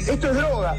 Esto es droga.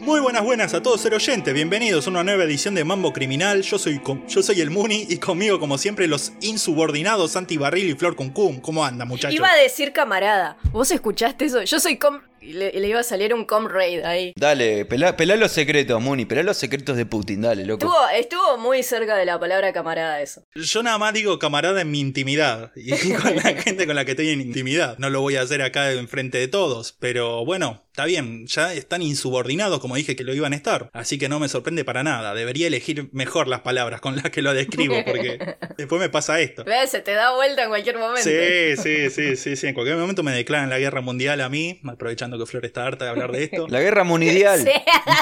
Muy buenas, buenas a todos ser oyentes, bienvenidos a una nueva edición de Mambo Criminal. Yo soy, yo soy el Muni y conmigo, como siempre, los insubordinados Santi Barril y Flor Cuncum. ¿Cómo anda, muchachos? Iba a decir camarada. ¿Vos escuchaste eso? Yo soy com... Y le, le iba a salir un comrade ahí. Dale, pelá, pelá los secretos, Muni, pelá los secretos de Putin, dale, loco. Estuvo, estuvo muy cerca de la palabra camarada eso. Yo nada más digo camarada en mi intimidad y con la gente con la que estoy en intimidad. No lo voy a hacer acá enfrente de todos, pero bueno, está bien, ya están insubordinados como dije que lo iban a estar. Así que no me sorprende para nada. Debería elegir mejor las palabras con las que lo describo porque después me pasa esto. ¿Ves? Se te da vuelta en cualquier momento. Sí, sí, sí, sí, sí. En cualquier momento me declaran la guerra mundial a mí, aprovechando que Flor está harta de hablar de esto. La guerra mundial.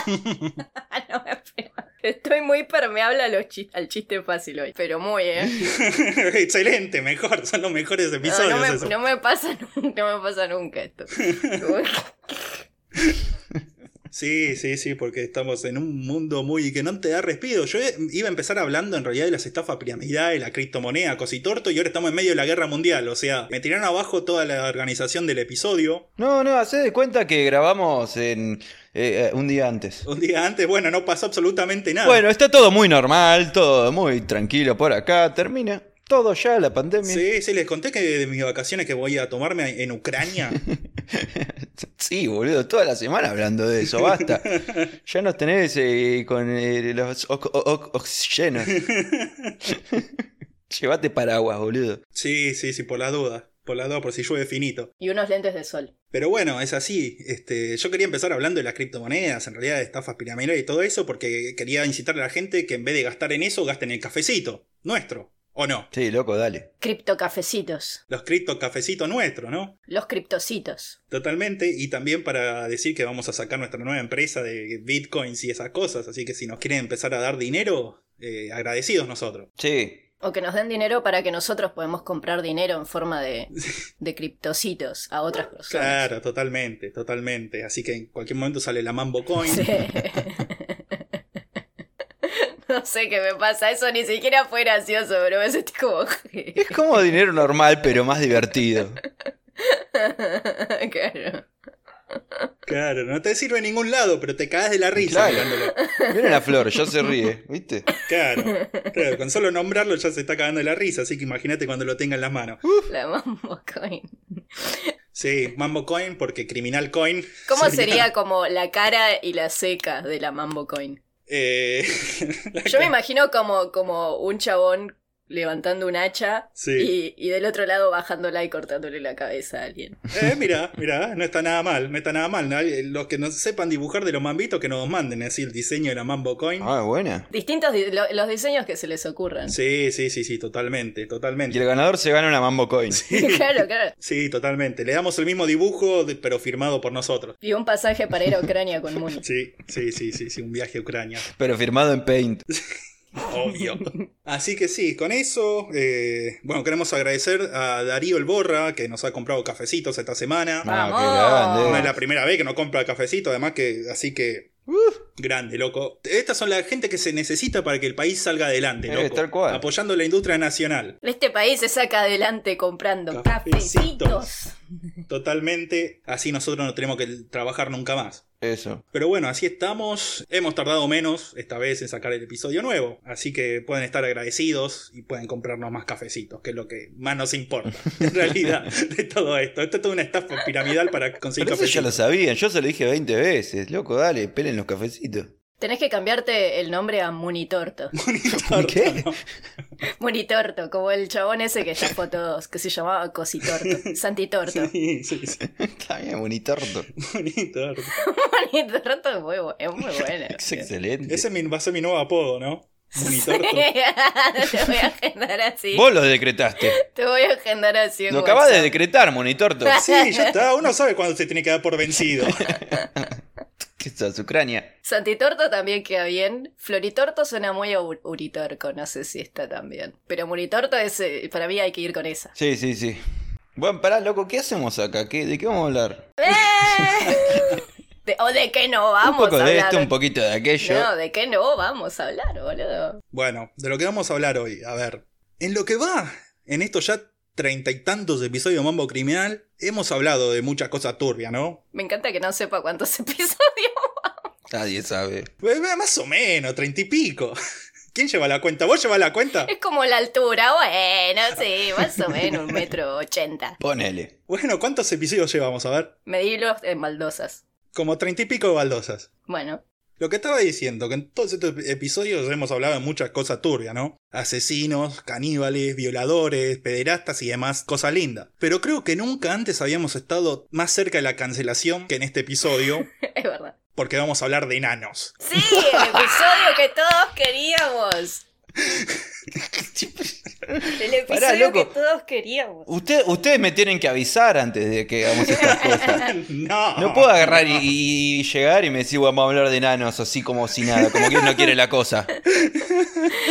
Sí. No me espero. Estoy muy permeable a los al chiste fácil hoy. Pero muy, ¿eh? Excelente, mejor, son los mejores No, episodios. no me, eso. no me pasa nunca, no me pasa nunca esto. Sí, sí, sí, porque estamos en un mundo muy que no te da respiro. Yo iba a empezar hablando en realidad de las estafas piramidales, la criptomoneda, cositorto, y ahora estamos en medio de la guerra mundial. O sea, me tiraron abajo toda la organización del episodio. No, no, hacé de cuenta que grabamos en eh, eh, un día antes. Un día antes, bueno, no pasó absolutamente nada. Bueno, está todo muy normal, todo muy tranquilo por acá. Termina todo ya la pandemia. Sí, sí, les conté que de mis vacaciones que voy a tomarme en Ucrania. Sí, boludo, toda la semana hablando de eso, basta. Ya nos tenés eh, con eh, los oxígenos. Llévate paraguas, boludo. Sí, sí, sí, por la duda. Por la duda, por si llueve finito. Y unos lentes de sol. Pero bueno, es así. Este, yo quería empezar hablando de las criptomonedas, en realidad de estafas piramidales y todo eso, porque quería incitar a la gente que en vez de gastar en eso, gasten en el cafecito. Nuestro. ¿O no? Sí, loco, dale. Criptocafecitos. Los cripto cafecitos nuestros, ¿no? Los criptocitos. Totalmente. Y también para decir que vamos a sacar nuestra nueva empresa de bitcoins y esas cosas. Así que si nos quieren empezar a dar dinero, eh, agradecidos nosotros. Sí. O que nos den dinero para que nosotros podamos comprar dinero en forma de, de criptocitos a otras personas. Claro, totalmente, totalmente. Así que en cualquier momento sale la Mambo Coin. Sí. No sé qué me pasa, eso ni siquiera fue gracioso, pero me sentí como... Es como dinero normal, pero más divertido. Claro. Claro, no te sirve en ningún lado, pero te caes de la risa Claro. mirándolo. Miren a Flor, ya se ríe, ¿viste? Claro, claro, con solo nombrarlo ya se está cagando de la risa, así que imagínate cuando lo tenga en las manos. La mambo coin. Sí, Mambo Coin porque Criminal Coin. ¿Cómo sería como la cara y la seca de la mambo coin? Eh, Yo me imagino como, como un chabón levantando un hacha Sí. y, y del otro lado bajándola y cortándole la cabeza a alguien. Eh, mira, mira, no está nada mal, no está nada mal. ¿no? Los que no sepan dibujar de los mambitos que nos manden así el diseño de la Mambo Coin. Ah, buena. Distintos di- lo- los diseños que se les ocurran. Sí, sí, sí, sí, totalmente, Y totalmente. el ganador se gana una Mambo Coin. claro, claro. Sí, totalmente. Le damos el mismo dibujo, de- pero firmado por nosotros. Y un pasaje para ir a Ucrania con Muni. Sí, sí, sí, sí, sí, un viaje a Ucrania. Pero firmado en Paint. Obvio. Así que sí, con eso, eh, bueno, queremos agradecer a Darío el Borra, que nos ha comprado cafecitos esta semana. Ah, Vamos. No es la primera vez que nos compra cafecito, además que, así que... Grande, loco. Estas son la gente que se necesita para que el país salga adelante, Eh, loco. tal cual. Apoyando la industria nacional. Este país se saca adelante comprando Cafecitos. cafecitos. Totalmente. Así nosotros no tenemos que trabajar nunca más. Eso. Pero bueno, así estamos. Hemos tardado menos esta vez en sacar el episodio nuevo. Así que pueden estar agradecidos y pueden comprarnos más cafecitos, que es lo que más nos importa, en realidad, de todo esto. Esto es toda una estafa piramidal para conseguir Pero eso ya lo cafecitos. sabían, yo se lo dije 20 veces. Loco, dale, pelen los cafecitos. Tenés que cambiarte el nombre a Munitorto. ¿Qué? ¿no? Munitorto, como el chabón ese que ya todos, que se llamaba Cositorto. Santitorto. Sí, sí, sí. Está bien, bonitorto. Monitorto. Munitorto es muy, es muy bueno. Es excelente. Ese es mi- va a ser mi nuevo apodo, ¿no? Monitorto. Te voy a agendar así. Vos lo decretaste. Te voy a agendar así. Lo acabas de decretar, monitorto. Sí, ya está. Uno sabe cuándo se tiene que dar por vencido. ¿Qué estás, Ucrania? Santitorto también queda bien. Floritorto suena muy a ur- uritorco, no sé si está tan bien. Pero Munitorto es, eh, para mí hay que ir con esa. Sí, sí, sí. Bueno, pará, loco, ¿qué hacemos acá? ¿Qué, ¿De qué vamos a hablar? ¡Eh! De- ¿O de qué no vamos un poco a de hablar? esto, un poquito de aquello. No, ¿de qué no vamos a hablar, boludo? Bueno, de lo que vamos a hablar hoy. A ver, en lo que va, en estos ya treinta y tantos episodios de Mambo Criminal, hemos hablado de muchas cosas turbias, ¿no? Me encanta que no sepa cuántos episodios. Nadie sabe. Pues, eh, Más o menos, treinta y pico. ¿Quién lleva la cuenta? ¿Vos llevas la cuenta? Es como la altura, bueno, sí, más o menos un metro ochenta. Ponele. Bueno, ¿cuántos episodios llevamos? A ver. Medílos en baldosas. Como treinta y pico de baldosas. Bueno, Lo que estaba diciendo, que en todos estos episodios hemos hablado de muchas cosas turbias, ¿no? Asesinos, caníbales, violadores, pederastas y demás cosas lindas. Pero creo que nunca antes habíamos estado más cerca de la cancelación que en este episodio, es verdad. Porque vamos a hablar de enanos. Sí, el episodio que todos queríamos. El episodio Pará, loco. que todos queríamos. Usted, ustedes me tienen que avisar antes de que hagamos estas cosas. no. No puedo agarrar y, y llegar y me decir, vamos a hablar de enanos así como si nada, como que no quiere la cosa.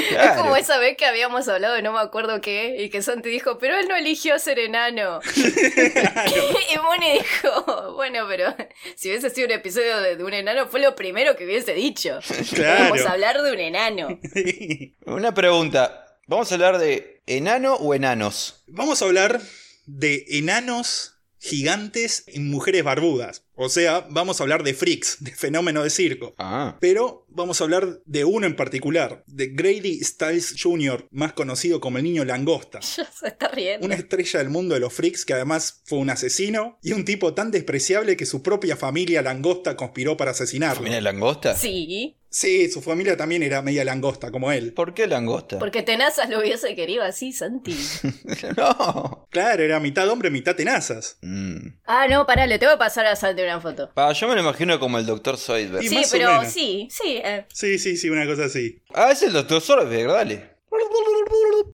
Es como esa vez que habíamos hablado de no me acuerdo qué, y que Santi dijo, pero él no eligió ser enano. y Moni dijo, bueno, pero si hubiese sido un episodio de, de un enano, fue lo primero que hubiese dicho. Claro. Vamos a hablar de un enano. Una pregunta. ¿Vamos a hablar de enano o enanos? Vamos a hablar de enanos gigantes y mujeres barbudas. O sea, vamos a hablar de freaks, de fenómeno de circo. Ah. Pero vamos a hablar de uno en particular, de Grady Stiles Jr., más conocido como el niño langosta. Ya se está riendo. Una estrella del mundo de los freaks que además fue un asesino y un tipo tan despreciable que su propia familia langosta conspiró para asesinarlo. ¿Familia langosta? Sí, Sí, su familia también era media langosta como él. ¿Por qué langosta? porque Tenazas lo hubiese querido así, Santi. no. Claro, era mitad hombre, mitad tenazas. Mm. Ah, no, pará, le tengo que pasar a Santi una foto. Ah, yo me lo imagino como el doctor Zoidberg. Sí, más o pero menos. sí, sí. eh. Sí, sí, sí, una cosa así. Ah, es el doctor Zoidberg, dale.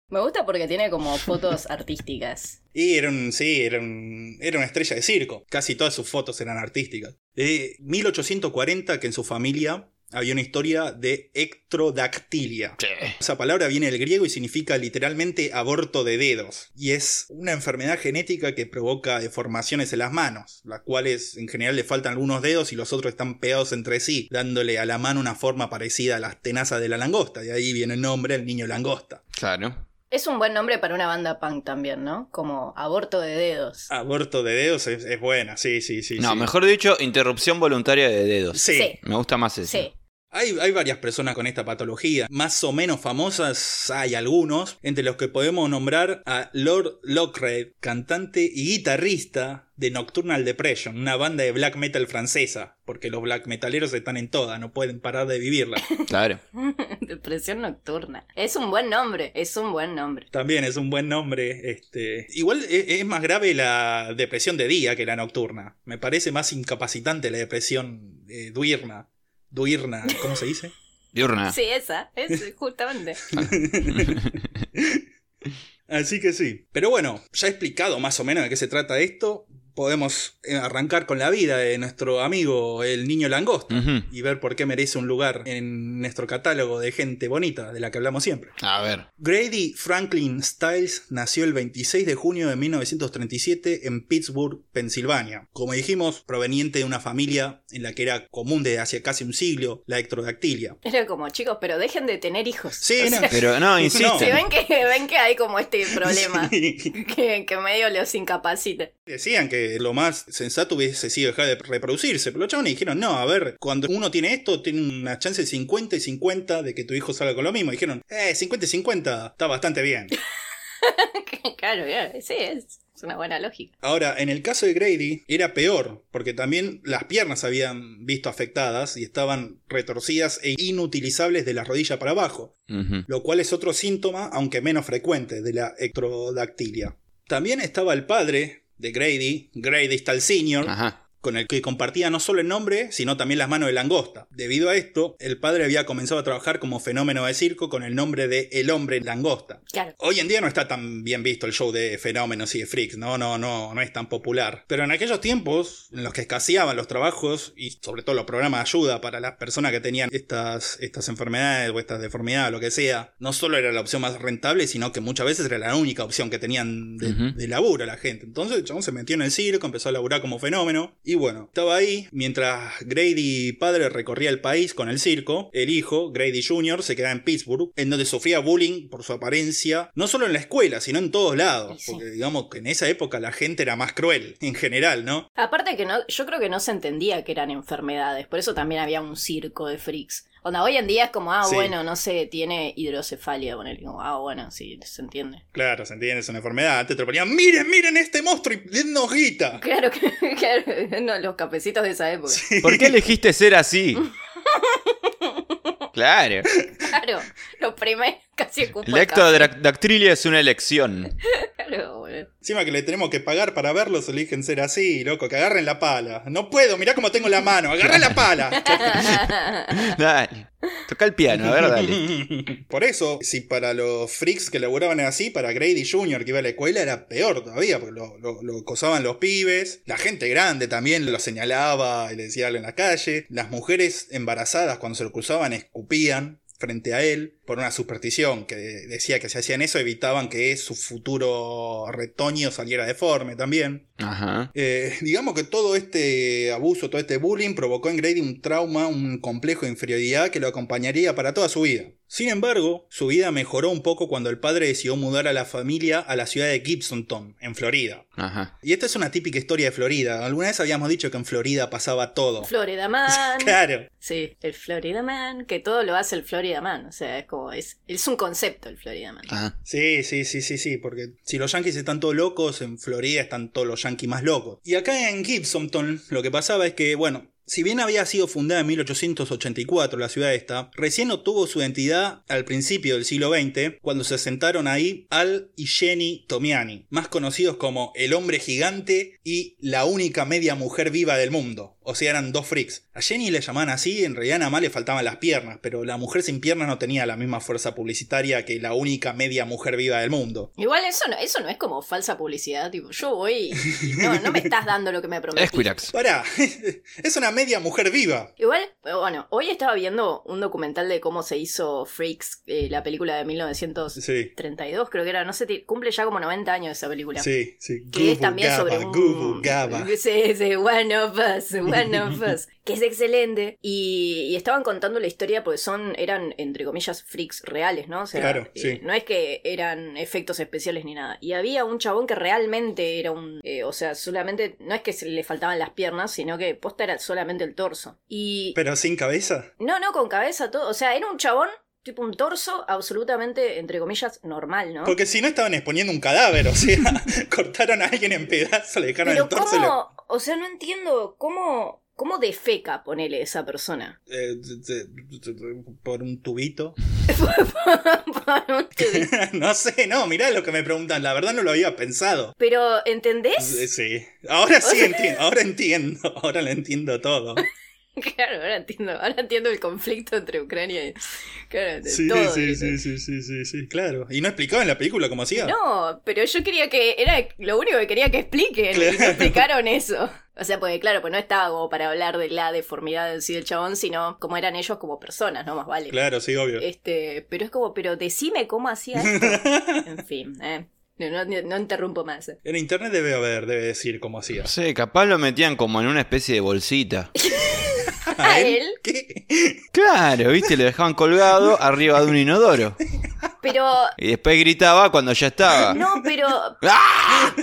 Me gusta porque tiene como fotos artísticas. Y era un, sí, era, un- era una estrella de circo. Casi todas sus fotos eran artísticas. De 1840 que en su familia había una historia de ectrodactilia. Esa palabra viene del griego y significa literalmente aborto de dedos. Y es una enfermedad genética que provoca deformaciones en las manos, las cuales en general le faltan algunos dedos y los otros están pegados entre sí, dándole a la mano una forma parecida a las tenazas de la langosta. De ahí viene el nombre, el niño langosta. Claro. Es un buen nombre para una banda punk también, ¿no? Como aborto de dedos. Aborto de dedos es, es buena, sí, sí, sí. no, sí. mejor dicho, interrupción voluntaria de dedos. Sí. Sí. Me gusta más eso. Sí. Hay, hay varias personas con esta patología, más o menos famosas hay algunos, entre los que podemos nombrar a Lord Lockred, cantante y guitarrista de Nocturnal Depression, una banda de black metal francesa, porque los black metaleros están en toda, no pueden parar de vivirla. Claro. Depresión nocturna. Es un buen nombre, es un buen nombre. También es un buen nombre. Este. Igual es, es más grave la depresión de día que la nocturna. Me parece más incapacitante la depresión eh, duirna. Duirna, ¿cómo se dice? Diurna. Sí, esa, es justamente. Así que sí. Pero bueno, ya he explicado más o menos de qué se trata esto. Podemos eh, arrancar con la vida de nuestro amigo el niño langosta y ver por qué merece un lugar en nuestro catálogo de gente bonita de la que hablamos siempre. A ver. Grady Franklin Stiles nació el 26 de junio de 1937 en Pittsburgh, Pensilvania. Como dijimos, proveniente de una familia en la que era común desde hace casi un siglo la ectrodactilia. Era como, chicos, pero dejen de tener hijos. Sí, O no. sea, Pero no, insiste. No. si ven que, ven que hay como este problema Sí. que, que medio los incapacita. Decían que lo más sensato hubiese sido dejar de reproducirse, pero los chavales dijeron, no, a ver, cuando uno tiene esto, tiene una chance de 50 y 50 de que tu hijo salga con lo mismo. Dijeron, eh, 50 y 50 está bastante bien. claro, ya, sí, es, es una buena lógica. Ahora, en el caso de Grady era peor, porque también las piernas habían visto afectadas y estaban retorcidas e inutilizables de la rodilla para abajo, lo cual es otro síntoma, aunque menos frecuente, de la ectrodactilia. También estaba el padre de Grady, Grady Stall Sr., Ajá. Con el que compartía no solo el nombre, sino también las manos de langosta. Debido a esto, el padre había comenzado a trabajar como fenómeno de circo con el nombre de El Hombre Langosta. Claro. Hoy en día no está tan bien visto el show de fenómenos y de freaks, no, no, no, no es tan popular. Pero en aquellos tiempos, en los que escaseaban los trabajos y sobre todo los programas de ayuda para las personas que tenían estas, estas enfermedades o estas deformidades, lo que sea, no solo era la opción más rentable, sino que muchas veces era la única opción que tenían de, de laburo la gente. Entonces el chabón se metió en el circo, empezó a laburar como fenómeno Y bueno, estaba ahí mientras Grady padre recorría el país con el circo. El hijo, Grady Jr., se quedaba en Pittsburgh, en donde sufría bullying por su apariencia, no solo en la escuela, sino en todos lados. Sí. Porque digamos que en esa época la gente era más cruel, en general, ¿no? Aparte que no, yo creo que no se entendía que eran enfermedades, por eso también había un circo de freaks. Onda, hoy en día es como, ah, Sí. bueno, no sé, tiene hidrocefalia, ponerle como, ah, bueno, sí, se entiende. Claro, se entiende, es una enfermedad. Antes te lo ponían, miren, miren este monstruo y dennos guita. Claro, que- claro, no, los cafecitos de esa época. ¿Por qué elegiste ser así? Claro. Claro, lo primero casi ocupa el Lectodactrilia es una elección. claro. Encima que le tenemos que pagar para verlos, eligen ser así, loco, que agarren la pala. No puedo, mirá cómo tengo la mano, agarra la pala. Dale. Toca el piano, a ver, dale. Por eso, si para los freaks que laburaban así, para Grady Jr. que iba a la escuela era peor todavía, porque lo, lo, lo acosaban los pibes, la gente grande también lo señalaba y le decía algo en la calle, las mujeres embarazadas cuando se lo cruzaban escupían frente a él por una superstición que de- decía que si hacían eso evitaban que su futuro retoño saliera deforme también. Ajá. Eh, digamos que todo este abuso, todo este bullying provocó en Grady un trauma, un complejo de inferioridad que lo acompañaría para toda su vida. Sin embargo, su vida mejoró un poco cuando el padre decidió mudar a la familia a la ciudad de Gibsonton, en Florida. Ajá. Y esta es una típica historia de Florida. Alguna vez habíamos dicho que en Florida pasaba todo. Florida Man. Claro. Sí, el Florida Man, que todo lo hace el Florida Man. O sea, es como, es, es un concepto el Florida Man. Ajá. Sí, sí, sí, sí, sí, porque si los yankees están todos locos, en Florida están todos los yankees más. Y acá en Gibsonton lo que pasaba es que, bueno, si bien había sido fundada en 1884 la ciudad esta, recién obtuvo su identidad al principio del siglo XX, cuando se asentaron ahí Al y Jenny Tomiani, más conocidos como el hombre gigante y la única media mujer viva del mundo. O sea, eran dos freaks. A Jenny le llamaban así, en realidad nada más le faltaban las piernas, pero la mujer sin piernas no tenía la misma fuerza publicitaria que la única media mujer viva del mundo. Igual eso no, eso no es como falsa publicidad, tipo, yo voy y no, no me estás dando lo que me prometiste. Esquirax. Pará, es una media mujer viva. Igual, bueno, hoy estaba viendo un documental de cómo se hizo Freaks, eh, la película de 1932, Sí, creo que era, no sé, cumple ya como 90 años esa película. sí, sí. Que es también Gaba, sobre un... Gubu Gaba. Sí, sí, One of Us, One of Us. Que es excelente. Y, y estaban contando la historia porque son, eran, entre comillas, freaks reales, ¿no? O sea, Claro, eh, sí. no es que eran efectos especiales ni nada. Y había un chabón que realmente era un... eh, o sea, solamente, no es que se le faltaban las piernas, sino que posta era solamente el torso. Y... Pero sin cabeza. No, no, con cabeza, todo. O sea, era un chabón, tipo un torso absolutamente, entre comillas, normal, ¿no? Porque si no estaban exponiendo un cadáver, o sea, cortaron a alguien en pedazos, le dejaron Pero el torso cómo, o sea, no entiendo cómo, cómo defeca, ponele esa persona. eh, por un tubito. Por un tubo. no sé, no, mirá lo que me preguntan, la verdad no lo había pensado. Pero, Eh, ¿entendés? Sí, ahora sí entiendo, ahora entiendo, ahora lo entiendo todo. Claro, ahora entiendo, ahora entiendo el conflicto entre Ucrania y... Claro, Sí, todo, sí, sí, sí, sí, sí, sí, claro. Y no explicaba en la película cómo hacía. No, pero yo quería que, era lo único que quería que expliquen, y no explicaron eso. O sea, porque claro, pues no estaba como para hablar de la deformidad en sí del chabón, sino como eran ellos como personas, ¿no? Más vale. Claro, sí, obvio. Este, pero es como, pero decime cómo hacía esto. En fin, eh. No, no, no interrumpo más. En internet debe haber, debe decir cómo hacía. No sé, capaz lo metían como en una especie de bolsita. ¿A él? ¿Qué? Claro, viste, lo dejaban colgado arriba de un inodoro. Pero, Y después gritaba cuando ya estaba. no, pero, ¡Ah!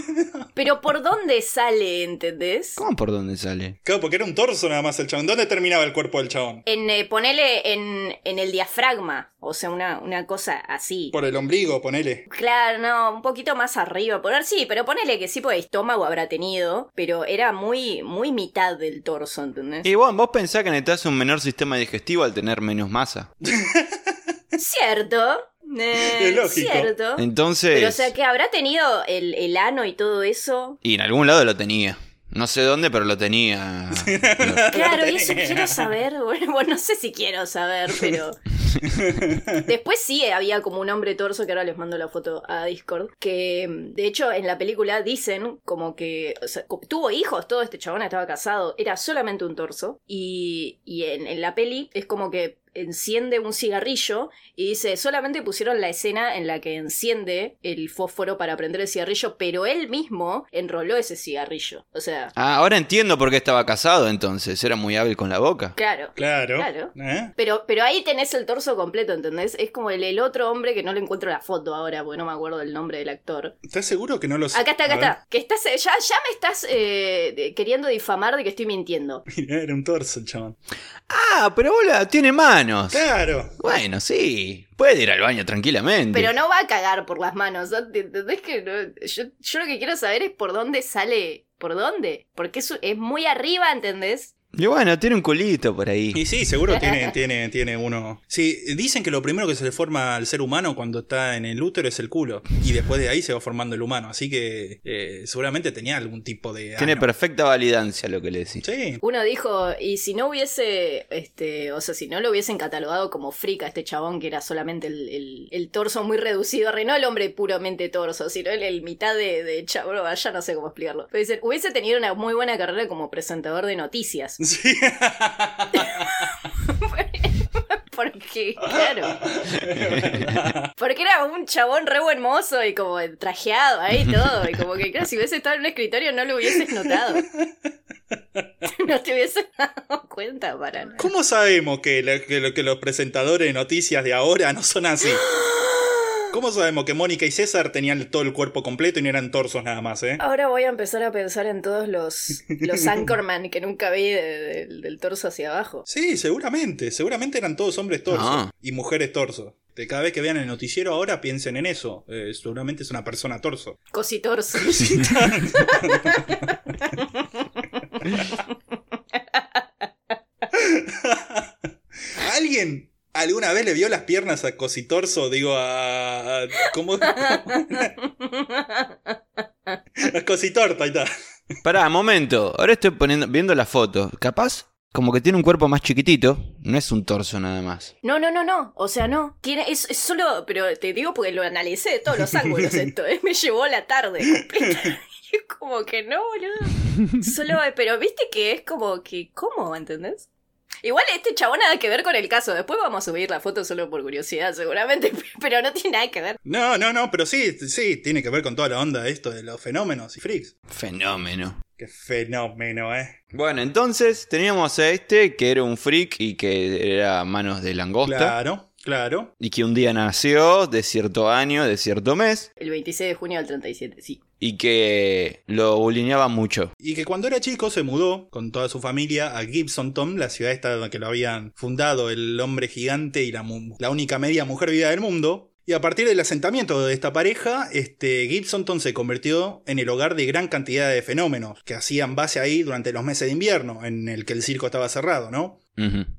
pero ¿por dónde sale, entendés? ¿Cómo por dónde sale? Claro, porque era un torso nada más el chabón. ¿Dónde terminaba el cuerpo del chabón? En, eh, ponele en, en el diafragma, o sea, una, una cosa así. Por el ombligo, ponele. Claro, no, un poquito más arriba. Poner sí, pero ponele que sí, porque estómago habrá tenido, pero era muy, muy mitad del torso, ¿entendés? Y bueno, vos pensás que necesitas un menor sistema digestivo al tener menos masa. Cierto. Eh, Es lógico. Cierto. Entonces. Pero o sea que habrá tenido el, el ano y todo eso. Y en algún lado lo tenía. No sé dónde, pero lo tenía. Claro, y eso quiero saber. Bueno, no sé si quiero saber, pero. Después sí había como un hombre torso, que ahora les mando la foto a Discord. Que de hecho en la película dicen como que. o sea, tuvo hijos, todo este chabón estaba casado. Era solamente un torso. Y, y en, en la peli es como que enciende un cigarrillo y dice, solamente pusieron la escena en la que enciende el fósforo para prender el cigarrillo, pero él mismo enroló ese cigarrillo. O sea, Ah, ahora entiendo por qué estaba casado entonces. Era muy hábil con la boca. claro. Claro. Claro. ¿Eh? Pero, pero ahí tenés el torso completo, ¿entendés? Es como el, el otro hombre que no le encuentro la foto ahora, porque no me acuerdo del nombre del actor. ¿Estás seguro que no lo sé? Acá está, acá está. Que estás, ya, ya me estás eh, queriendo difamar de que estoy mintiendo. Mirá, era un torso el chabón. Ah, pero bola, tiene manos. Claro. Bueno, sí. Puede ir al baño tranquilamente. Pero no va a cagar por las manos. ¿no? ¿Entendés que no? yo, yo lo que quiero saber es por dónde sale. ¿Por dónde? Porque es, es muy arriba, ¿entendés? Y bueno, tiene un culito por ahí. Y sí, seguro tiene, tiene, tiene uno. Sí, dicen que lo primero que se le forma al ser humano cuando está en el útero es el culo. Y después de ahí se va formando el humano. Así que eh, seguramente tenía algún tipo de. Tiene ano. perfecta validancia lo que le decís. Sí. Uno dijo, y si no hubiese, este, o sea, si no lo hubiesen catalogado como frica este chabón que era solamente el, el- el torso muy reducido, re- no el hombre puramente torso, sino el, el mitad de, de chabón, ya no sé cómo explicarlo. Pero dicen, hubiese tenido una muy buena carrera como presentador de noticias. Sí. Porque, claro. Porque era un chabón re buen mozo y como trajeado ahí todo. Y como que, claro, si hubiese estado en un escritorio no lo hubieses notado. No te hubieses dado cuenta para nada. ¿Cómo sabemos que, que lo- que los presentadores de noticias de ahora no son así? ¿Cómo sabemos que Mónica y César tenían todo el cuerpo completo y no eran torsos nada más, eh? Ahora voy a empezar a pensar en todos los, los Anchorman que nunca vi de- de- del torso hacia abajo. Sí, seguramente. Seguramente eran todos hombres torsos Ah. y mujeres torsos. De cada vez que vean el noticiero ahora piensen en eso. Eh, seguramente es una persona torso. Cositorso. ¿Alguien alguna vez le vio las piernas a Cositorso? Digo, a. a- ¿Cómo? a Cositorta, ahí está. Pará, momento. Ahora estoy poniendo, viendo la foto. Capaz, como que tiene un cuerpo más chiquitito. No es un torso nada más. No, no, no, no. O sea, no. Tiene, es, es solo. Pero te digo porque lo analicé de todos los ángulos esto. ¿eh? Me llevó la tarde completa. Y es como que no, boludo. Solo. Pero viste que es como que. ¿Cómo? ¿Entendés? Igual este chabón nada que ver con el caso. Después vamos a subir la foto solo por curiosidad, seguramente. Pero no tiene nada que ver. No, no, no, pero sí, sí, tiene que ver con toda la onda esto de los fenómenos y freaks. Fenómeno. Qué fenómeno, eh. Bueno, entonces teníamos a este que era un freak y que era manos de langosta. Claro, claro. Y que un día nació de cierto año, de cierto mes. El 26 de junio del 37, sí. Y que lo bulineaba mucho. Y que cuando era chico se mudó con toda su familia a Gibsonton, la ciudad esta que lo habían fundado el hombre gigante y la, la única media mujer viva del mundo. Y a partir del asentamiento de esta pareja, este, Gibsonton se convirtió en el hogar de gran cantidad de fenómenos que hacían base ahí durante los meses de invierno, en el que el circo estaba cerrado, ¿no?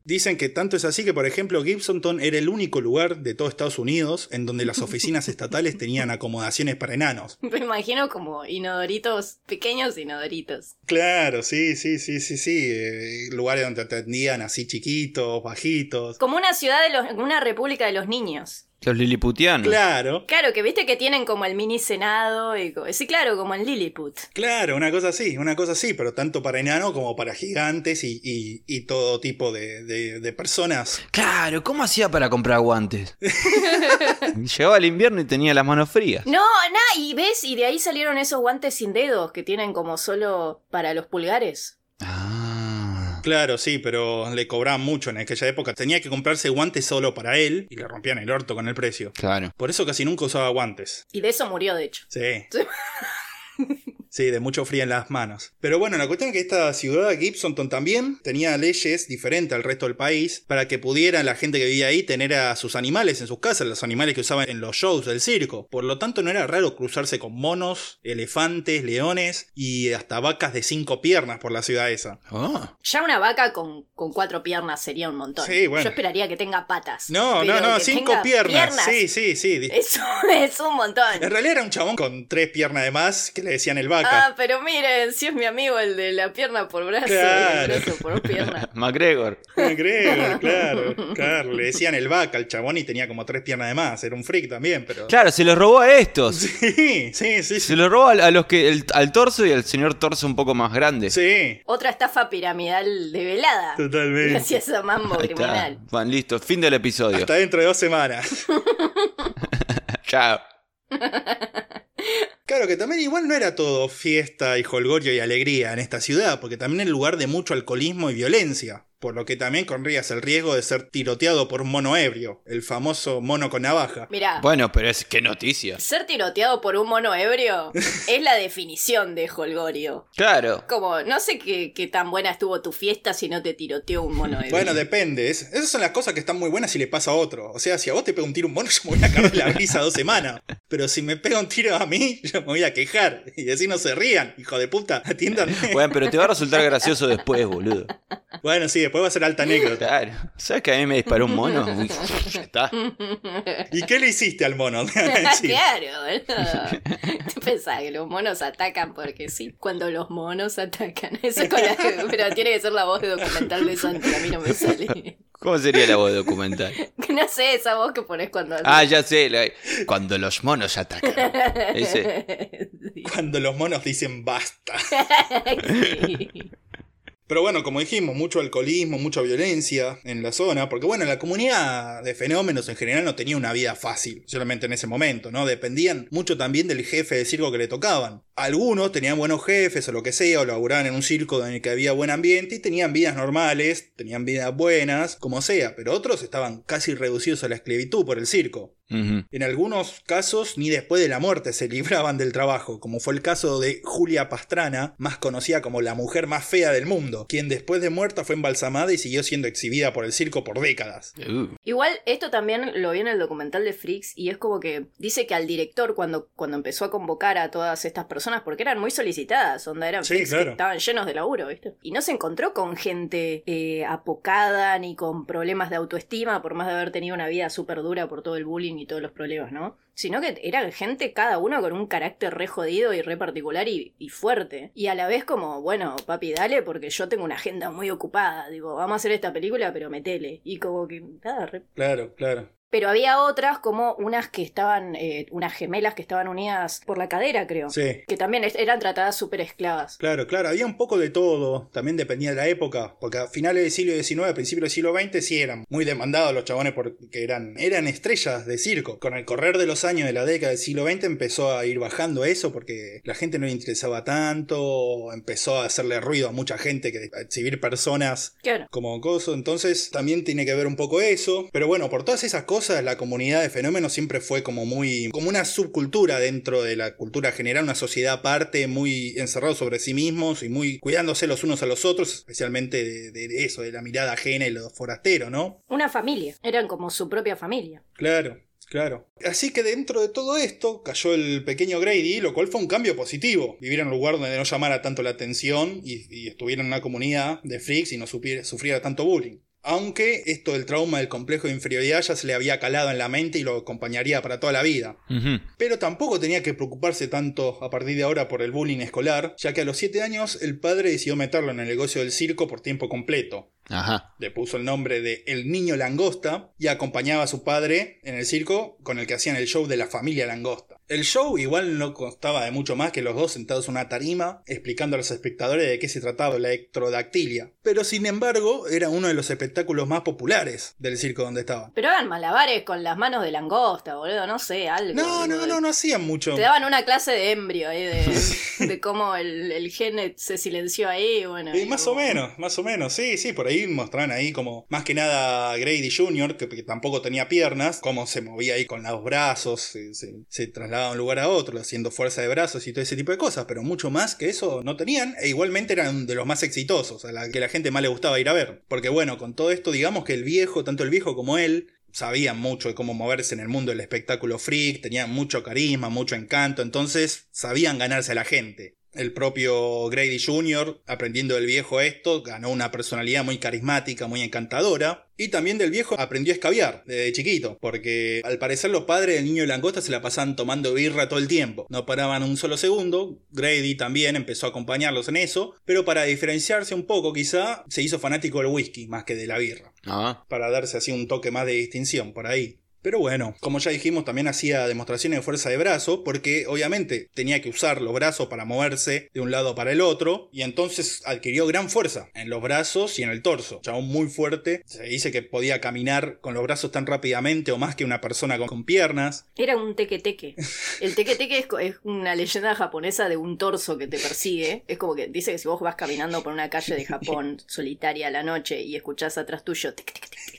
Dicen que tanto es así que, por ejemplo, Gibsonton era el único lugar de todo Estados Unidos en donde las oficinas estatales tenían acomodaciones para enanos. Me imagino como inodoritos, pequeños inodoritos. Claro, sí, sí, sí, sí, sí. eh, lugares donde te atendían así chiquitos, bajitos. Como una ciudad de los. una república de los niños. Los liliputianos. Claro, Claro, que viste que tienen como el mini senado y co- sí, claro, como en Lilliput. claro, una cosa así, una cosa así, pero tanto para enanos como para gigantes y, y- y todo tipo de, de- de personas. Claro, ¿cómo hacía para comprar guantes? Llegaba el invierno y tenía las manos frías. No, nada, y ves, y de ahí salieron esos guantes sin dedos que tienen como solo para los pulgares. Claro, sí, pero le cobraban mucho en aquella época. Tenía que comprarse guantes solo para él y le rompían el orto con el precio. Claro. Por eso casi nunca usaba guantes. Y de eso murió, de hecho. Sí. Sí, de mucho frío en las manos. Pero bueno, la cuestión es que esta ciudad, Gibsonton, también tenía leyes diferentes al resto del país para que pudiera la gente que vivía ahí tener a sus animales en sus casas, los animales que usaban en los shows del circo. Por lo tanto, no era raro cruzarse con monos, elefantes, leones y hasta vacas de cinco piernas por la ciudad esa. Oh. Ya una vaca con, con cuatro piernas sería un montón. Sí, bueno. Yo esperaría que tenga patas. No, no, no, cinco tenga piernas. Sí, sí, sí. Eso es un montón. En realidad era un chabón con tres piernas de más que le decían el vaca. Ah, pero miren, si es mi amigo el de la pierna por brazo Claro. y el brazo por pierna. McGregor. Gregor, claro, claro. Le decían el vaca al chabón y tenía como tres piernas de más. Era un freak también, pero. Claro, se los robó a estos. Sí, sí, sí. Se Sí. los robó a, a los que el- al torso y al señor torso un poco más grande. sí Otra estafa piramidal de velada. totalmente. Gracias a Mambo Ahí está. Criminal. Van, listo. Fin del episodio. Hasta dentro de dos semanas. Chao. Claro que también igual no era todo fiesta y holgorio y alegría en esta ciudad, porque también era lugar de mucho alcoholismo y violencia, por lo que también corrías el riesgo de ser tiroteado por un mono ebrio, el famoso mono con navaja. Mirá, Bueno, pero es qué noticia. ser tiroteado por un mono ebrio es la definición de Holgorio. Claro. Como, no sé qué, qué tan buena estuvo tu fiesta si no te tiroteó un mono ebrio. Bueno, depende. es- esas son las cosas que están muy buenas si le pasa a otro. O sea, si a vos te pega un tiro un mono, yo me voy a cagar la risa dos semanas. Pero si me pega un tiro a mí, yo me voy a quejar. Y decir, no se rían, hijo de puta, atiendan. Bueno, pero te va a resultar gracioso después, boludo. Bueno, sí, después va a ser alta anécdota. Claro. ¿Sabes que a mí me disparó un mono? Uy, ya está. ¿Y qué le hiciste al mono? Claro, boludo. ¿Tú pensás que los monos atacan porque sí? Cuando los monos atacan. Eso es con la- Pero tiene que ser la voz de documental de Santi, a mí no me sale. ¿Cómo sería la voz documental? No sé, esa voz que pones cuando... Ah, ya sé. la- Cuando los monos atacan. Ese. Sí. Cuando los monos dicen basta. Sí. Pero bueno, como dijimos, mucho alcoholismo, mucha violencia en la zona, porque bueno, la comunidad de fenómenos en general no tenía una vida fácil, solamente en ese momento, ¿no? Dependían mucho también del jefe de circo que le tocaban. Algunos tenían buenos jefes o lo que sea, o laburaban en un circo en el que había buen ambiente y tenían vidas normales, tenían vidas buenas, como sea, pero otros estaban casi reducidos a la esclavitud por el circo. En algunos casos, ni después de la muerte se libraban del trabajo, como fue el caso de Julia Pastrana, más conocida como la mujer más fea del mundo, quien después de muerta fue embalsamada y siguió siendo exhibida por el circo por décadas. Uh, Igual esto también lo vi en el documental de Freaks y es como que dice que al director cuando, cuando empezó a convocar a todas estas personas, porque eran muy solicitadas, onda eran Sí, freaks claro. que estaban llenos de laburo, ¿viste? Y no se encontró con gente eh, apocada ni con problemas de autoestima, por más de haber tenido una vida súper dura por todo el bullying y todos los problemas, ¿no? Sino que eran gente cada uno con un carácter re jodido y re particular y, y fuerte. Y a la vez como, bueno, papi, dale porque yo tengo una agenda muy ocupada. Digo, vamos a hacer esta película, pero metele. Y como que, nada, re Claro, claro. Pero había otras como unas que estaban, eh, unas gemelas que estaban unidas por la cadera, creo. Sí. Que también eran tratadas súper esclavas. Claro, claro, había un poco de todo, también dependía de la época, porque a finales del siglo XIX, principios del siglo XX sí eran muy demandados los chabones porque eran, eran estrellas de circo. Con el correr de los años de la década del siglo XX empezó a ir bajando eso porque la gente no le interesaba tanto, empezó a hacerle ruido a mucha gente que a exhibir personas Claro. como coso, entonces también tiene que ver un poco eso, pero bueno, por todas esas cosas la comunidad de fenómenos siempre fue como muy, como una subcultura dentro de la cultura general, una sociedad aparte, muy encerrado sobre sí mismos y muy cuidándose los unos a los otros, especialmente de, eso, de la mirada ajena y lo forastero, ¿no? Una familia. Eran como su propia familia. Claro. Claro. Así que dentro de todo esto cayó el pequeño Grady, lo cual fue un cambio positivo. Vivir en un lugar donde no llamara tanto la atención y, y estuviera en una comunidad de freaks y no supiera- sufriera tanto bullying. Aunque esto del trauma del complejo de inferioridad ya se le había calado en la mente y lo acompañaría para toda la vida. Pero tampoco tenía que preocuparse tanto a partir de ahora por el bullying escolar, ya que a los 7 años el padre decidió meterlo en el negocio del circo por tiempo completo. Ajá. Le puso el nombre de El Niño Langosta y acompañaba a su padre en el circo con el que hacían el show de la familia Langosta. El show igual no constaba de mucho más que los dos sentados en una tarima explicando a los espectadores de qué se trataba la ectrodactilia. Pero sin embargo era uno de los espectáculos más populares del circo donde estaban. Pero hagan malabares con las manos de langosta, boludo. No sé, algo. No, no, no, no hacían mucho. Te daban una clase de embrio ahí de, de cómo el, el gen se silenció ahí. Bueno, Eh, y más o menos, más o menos, sí, sí, por ahí mostraban ahí como, más que nada Grady Jr., que, que tampoco tenía piernas, cómo se movía ahí con los brazos, se, se- se trasladaba de un lugar a otro, haciendo fuerza de brazos y todo ese tipo de cosas, pero mucho más que eso no tenían, e igualmente eran de los más exitosos, a la que la gente más le gustaba ir a ver. Porque bueno, con todo esto, digamos que el viejo, tanto el viejo como él, sabían mucho de cómo moverse en el mundo del espectáculo freak, tenían mucho carisma, mucho encanto, entonces sabían ganarse a la gente. El propio Grady Jr., aprendiendo del viejo esto, ganó una personalidad muy carismática, muy encantadora. Y también del viejo aprendió a escabiar desde chiquito, porque al parecer los padres del niño de langosta se la pasaban tomando birra todo el tiempo. No paraban un solo segundo. Grady también empezó a acompañarlos en eso, pero para diferenciarse un poco quizá, se hizo fanático del whisky más que de la birra. Ah, Para darse así un toque más de distinción por ahí. Pero bueno, como ya dijimos, también hacía demostraciones de fuerza de brazo, porque obviamente tenía que usar los brazos para moverse de un lado para el otro, y entonces adquirió gran fuerza en los brazos y en el torso. Chabón muy fuerte, se dice que podía caminar con los brazos tan rápidamente o más que una persona con, piernas. Era un teque-teque. El teque-teque es, es una leyenda japonesa de un torso que te persigue. Es como que dice que si vos vas caminando por una calle de Japón solitaria a la noche y escuchás atrás tuyo teque, teque, teque,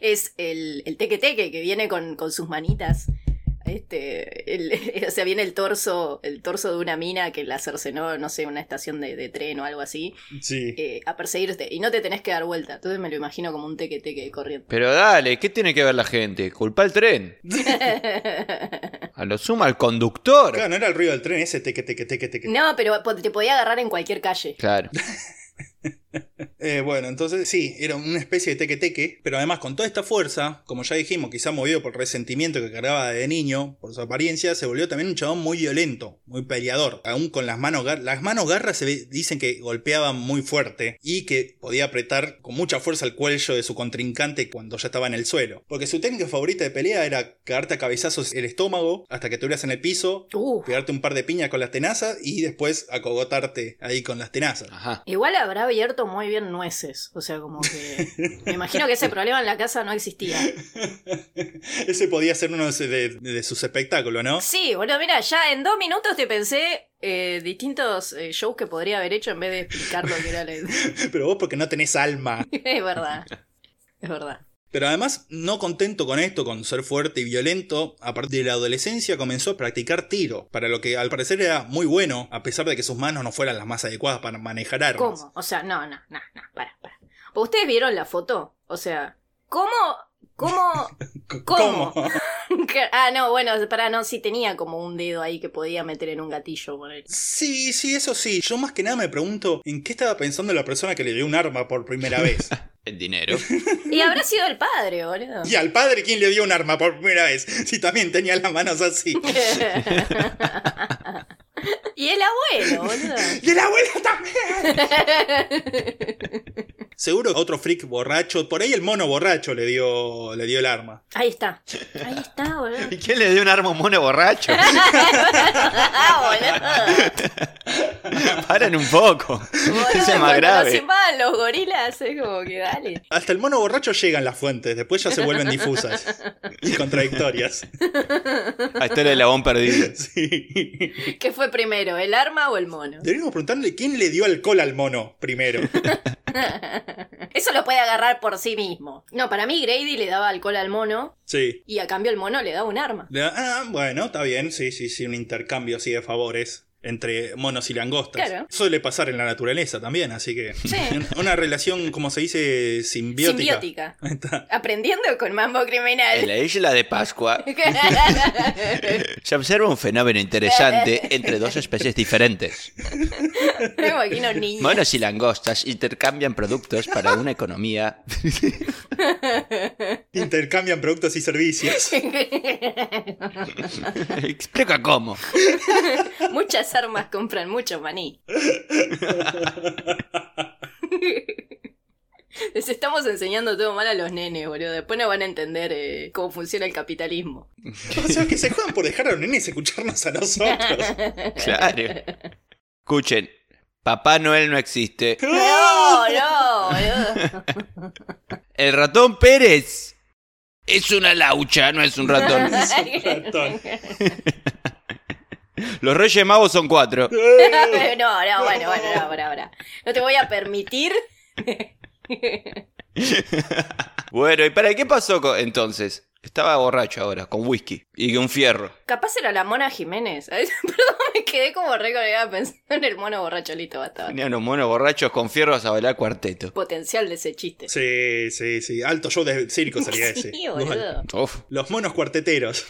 es el, el teque-teque que viene con, con sus manitas. Este, el- o sea, viene el torso, el torso de una mina que la cercenó, no sé, una estación de, de tren o algo así, Sí. eh, a perseguirte. Y no te tenés que dar vuelta. Entonces me lo imagino como un teque-teque corriendo. pero dale, ¿qué tiene que ver la gente? Culpa el tren. A lo suma al conductor. Claro, no era el ruido del tren, ese teque, teque, teque, teque. No, pero te podía agarrar en cualquier calle. Claro. Eh, bueno, entonces sí, era una especie de teque-teque, pero además con toda esta fuerza, como ya dijimos, quizá movido por el resentimiento que cargaba de niño, por su apariencia, se volvió también un chabón muy violento, muy peleador. Aún con las manos garras, las manos garras se dicen que golpeaban muy fuerte y que podía apretar con mucha fuerza el cuello de su contrincante cuando ya estaba en el suelo. Porque su técnica favorita de pelea era cagarte a cabezazos el estómago hasta que estuvieras en el piso, Uf. pegarte un par de piñas con las tenazas y después acogotarte ahí con las tenazas. Ajá. Igual habrá abierto muy bien nueces. O sea, como que. Me imagino que ese problema en la casa no existía. Ese podía ser uno de, de- de sus espectáculos, ¿no? Sí, bueno, mira, ya en dos minutos te pensé eh, distintos eh, shows que podría haber hecho en vez de explicar lo que era la. Pero vos porque no tenés alma. es verdad. Es verdad. Pero además, no contento con esto, con ser fuerte y violento, a partir de la adolescencia comenzó a practicar tiro, para lo que al parecer era muy bueno, a pesar de que sus manos no fueran las más adecuadas para manejar armas. ¿Cómo? O sea, no, no, no, no, para, para. ¿Ustedes vieron la foto? O sea, ¿cómo? ¿Cómo? ¿Cómo? ah, no, bueno, para no, sí tenía como un dedo ahí que podía meter en un gatillo. ponele. Sí, sí, eso sí. Yo más que nada me pregunto en qué estaba pensando la persona que le dio un arma por primera vez. El dinero. Y habrá sido el padre, boludo. y al padre, ¿quién le dio un arma por primera vez? Si también tenía las manos así. Y el abuelo, boludo. ¡Y el abuelo también! Seguro otro freak borracho, por ahí el mono borracho le dio, le dio el arma. Ahí está. Ahí está, boludo. ¿Y quién le dio un arma a un mono borracho? Ah, boludo. Paren un poco. Boludo, Ese es más grave. los gorilas, es como que dale. Hasta el mono borracho llegan las fuentes, después ya se vuelven difusas y contradictorias. La historia del labón perdido. Sí. ¿Qué fue primero, el arma o el mono? Deberíamos preguntarle quién le dio alcohol al mono primero. Eso lo puede agarrar por sí mismo. No, para mí Grady le daba alcohol al mono Sí. y a cambio el mono le daba un arma. Ah, bueno, está bien, sí, sí, sí, un intercambio así de favores entre monos y langostas. Claro. Suele pasar en la naturaleza también, así que Sí. una relación, como se dice, simbiótica. Simbiótica. Está. Aprendiendo con mambo En criminal. la isla de Pascua se observa un fenómeno interesante entre dos especies diferentes. Me imagino niños. Monos y langostas intercambian productos para una economía. Intercambian productos y servicios. Explica cómo. Muchas armas compran mucho maní. Les estamos enseñando todo mal a los nenes, boludo. Después no van a entender eh, cómo funciona el capitalismo. O sea, que se juegan por dejar a los nenes escucharnos a nosotros. Claro. Escuchen, Papá Noel no existe. No, no, boludo. El ratón Pérez es una laucha, no es un ratón. Ratón. Los Reyes Magos son cuatro. No, no, bueno, bueno, no, para, para. No te voy a permitir. Bueno, ¿y para qué pasó entonces? Estaba borracho ahora, con whisky y un fierro. Capaz era la mona Jiménez. Perdón, me quedé como recolgada pensando en el mono borracho, listo, basta. Tenían unos monos borrachos con fierros a bailar cuarteto. Potencial de ese chiste. Sí, sí, sí. Alto show de circo sería ese. Sí, boludo. Uf. Los monos cuarteteros.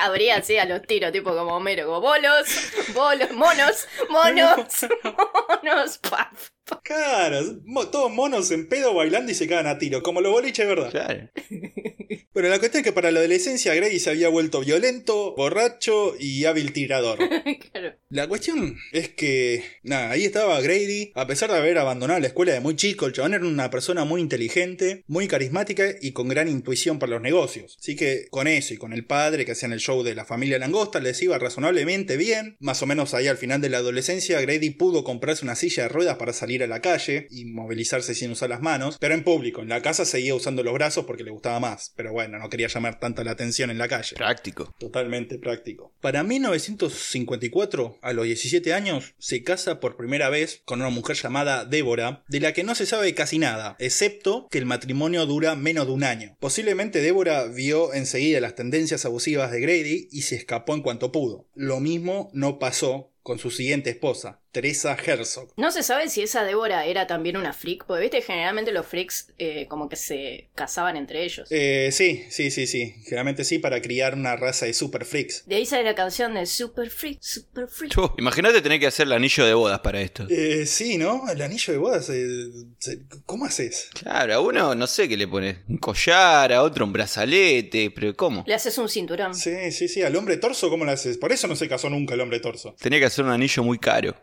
Abría así a los tiros, tipo como Homero, como bolos, bolos, monos, monos, monos, paf. Claro, todos monos en pedo bailando y se cagan a tiro, como los boliches, ¿verdad? Claro. Pero la cuestión es que para la adolescencia Grady se había vuelto violento, borracho y hábil tirador. Claro. La cuestión es que, nada, ahí estaba Grady, a pesar de haber abandonado la escuela de muy chico, el chabón era una persona muy inteligente, muy carismática y con gran intuición para los negocios. Así que con eso y con el padre que hacían el show de la familia Langosta les iba razonablemente bien. Más o menos ahí al final de la adolescencia Grady pudo comprarse una silla de ruedas para salir a la calle y movilizarse sin usar las manos, pero en público, en la casa seguía usando los brazos porque le gustaba más, pero bueno, no quería llamar tanta la atención en la calle. Práctico. Totalmente práctico. Para 1954, a los 17 años, se casa por primera vez con una mujer llamada Débora, de la que no se sabe casi nada, excepto que el matrimonio dura menos de un año. Posiblemente Débora vio enseguida las tendencias abusivas de Grady y se escapó en cuanto pudo. Lo mismo no pasó con su siguiente esposa, Teresa Herzog. No se sabe si esa Débora era también una freak, porque viste, generalmente los freaks eh, como que se casaban entre ellos. Eh, sí, sí, sí, sí. Generalmente sí, para criar una raza de super freaks. De ahí sale la canción de Super Freak, Super Freak. Imagínate tener que hacer el anillo de bodas para esto. Eh, sí, ¿no? El anillo de bodas. eh, ¿Cómo haces? Claro, a uno no sé qué le pones. Un collar, a otro un brazalete, pero ¿cómo? Le haces un cinturón. Sí, sí, sí. Al hombre torso, ¿cómo lo haces? Por eso no se casó nunca el hombre torso. Tenía que hacer un anillo muy caro.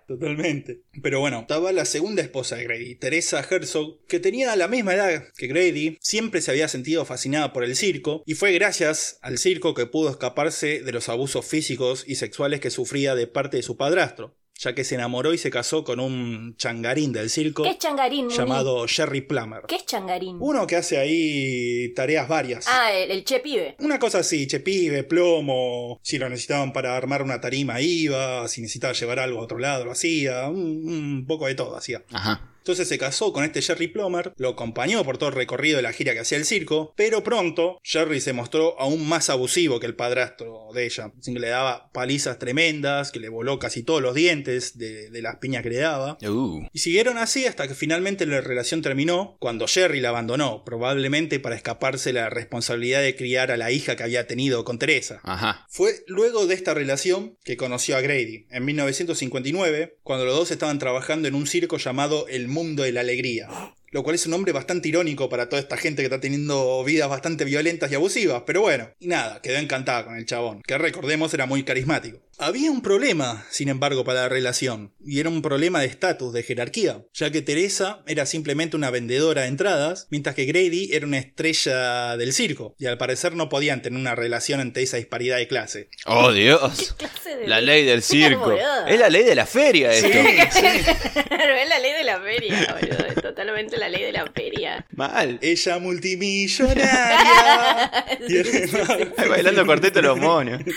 Pero bueno, estaba la segunda esposa de Grady, Teresa Herzog, que tenía la misma edad que Grady, siempre se había sentido fascinada por el circo, y fue gracias al circo que pudo escaparse de los abusos físicos y sexuales que sufría de parte de su padrastro, ya que se enamoró y se casó con un changarín del circo ¿Qué es changarín, Muni? llamado Jerry Plummer. ¿Qué es changarín? Uno que hace ahí tareas varias. Ah, el, el che pibe. Una cosa así, che pibe, plomo, si lo necesitaban para armar una tarima iba, si necesitaba llevar algo a otro lado lo hacía, un, un poco de todo hacía. Ajá. Entonces se casó con este Jerry Plummer, lo acompañó por todo el recorrido de la gira que hacía el circo, pero pronto Jerry se mostró aún más abusivo que el padrastro de ella. Así que le daba palizas tremendas, que le voló casi todos los dientes de, de las piñas que le daba. Uh. Y siguieron así hasta que finalmente la relación terminó cuando Jerry la abandonó, probablemente para escaparse la responsabilidad de criar a la hija que había tenido con Teresa. Ajá. Fue luego de esta relación que conoció a Grady, en 1959, cuando los dos estaban trabajando en un circo llamado El Mundo de la Alegría. Lo cual es un nombre bastante irónico para toda esta gente que está teniendo vidas bastante violentas y abusivas, pero bueno, y nada, quedó encantada con el chabón, que recordemos era muy carismático. Había un problema, sin embargo, para la relación, y era un problema de estatus, de jerarquía, ya que Teresa era simplemente una vendedora de entradas, mientras que Grady era una estrella del circo, y al parecer no podían tener una relación ante esa disparidad de clase. Oh, Dios. clase de- La ley del circo. Es la ley de la feria esto. Claro, es la ley de la feria, boludo. Es totalmente la ley de la feria. Mal. Ella multimillonaria. Y además- Ahí bailando cuarteto los monos. Sí,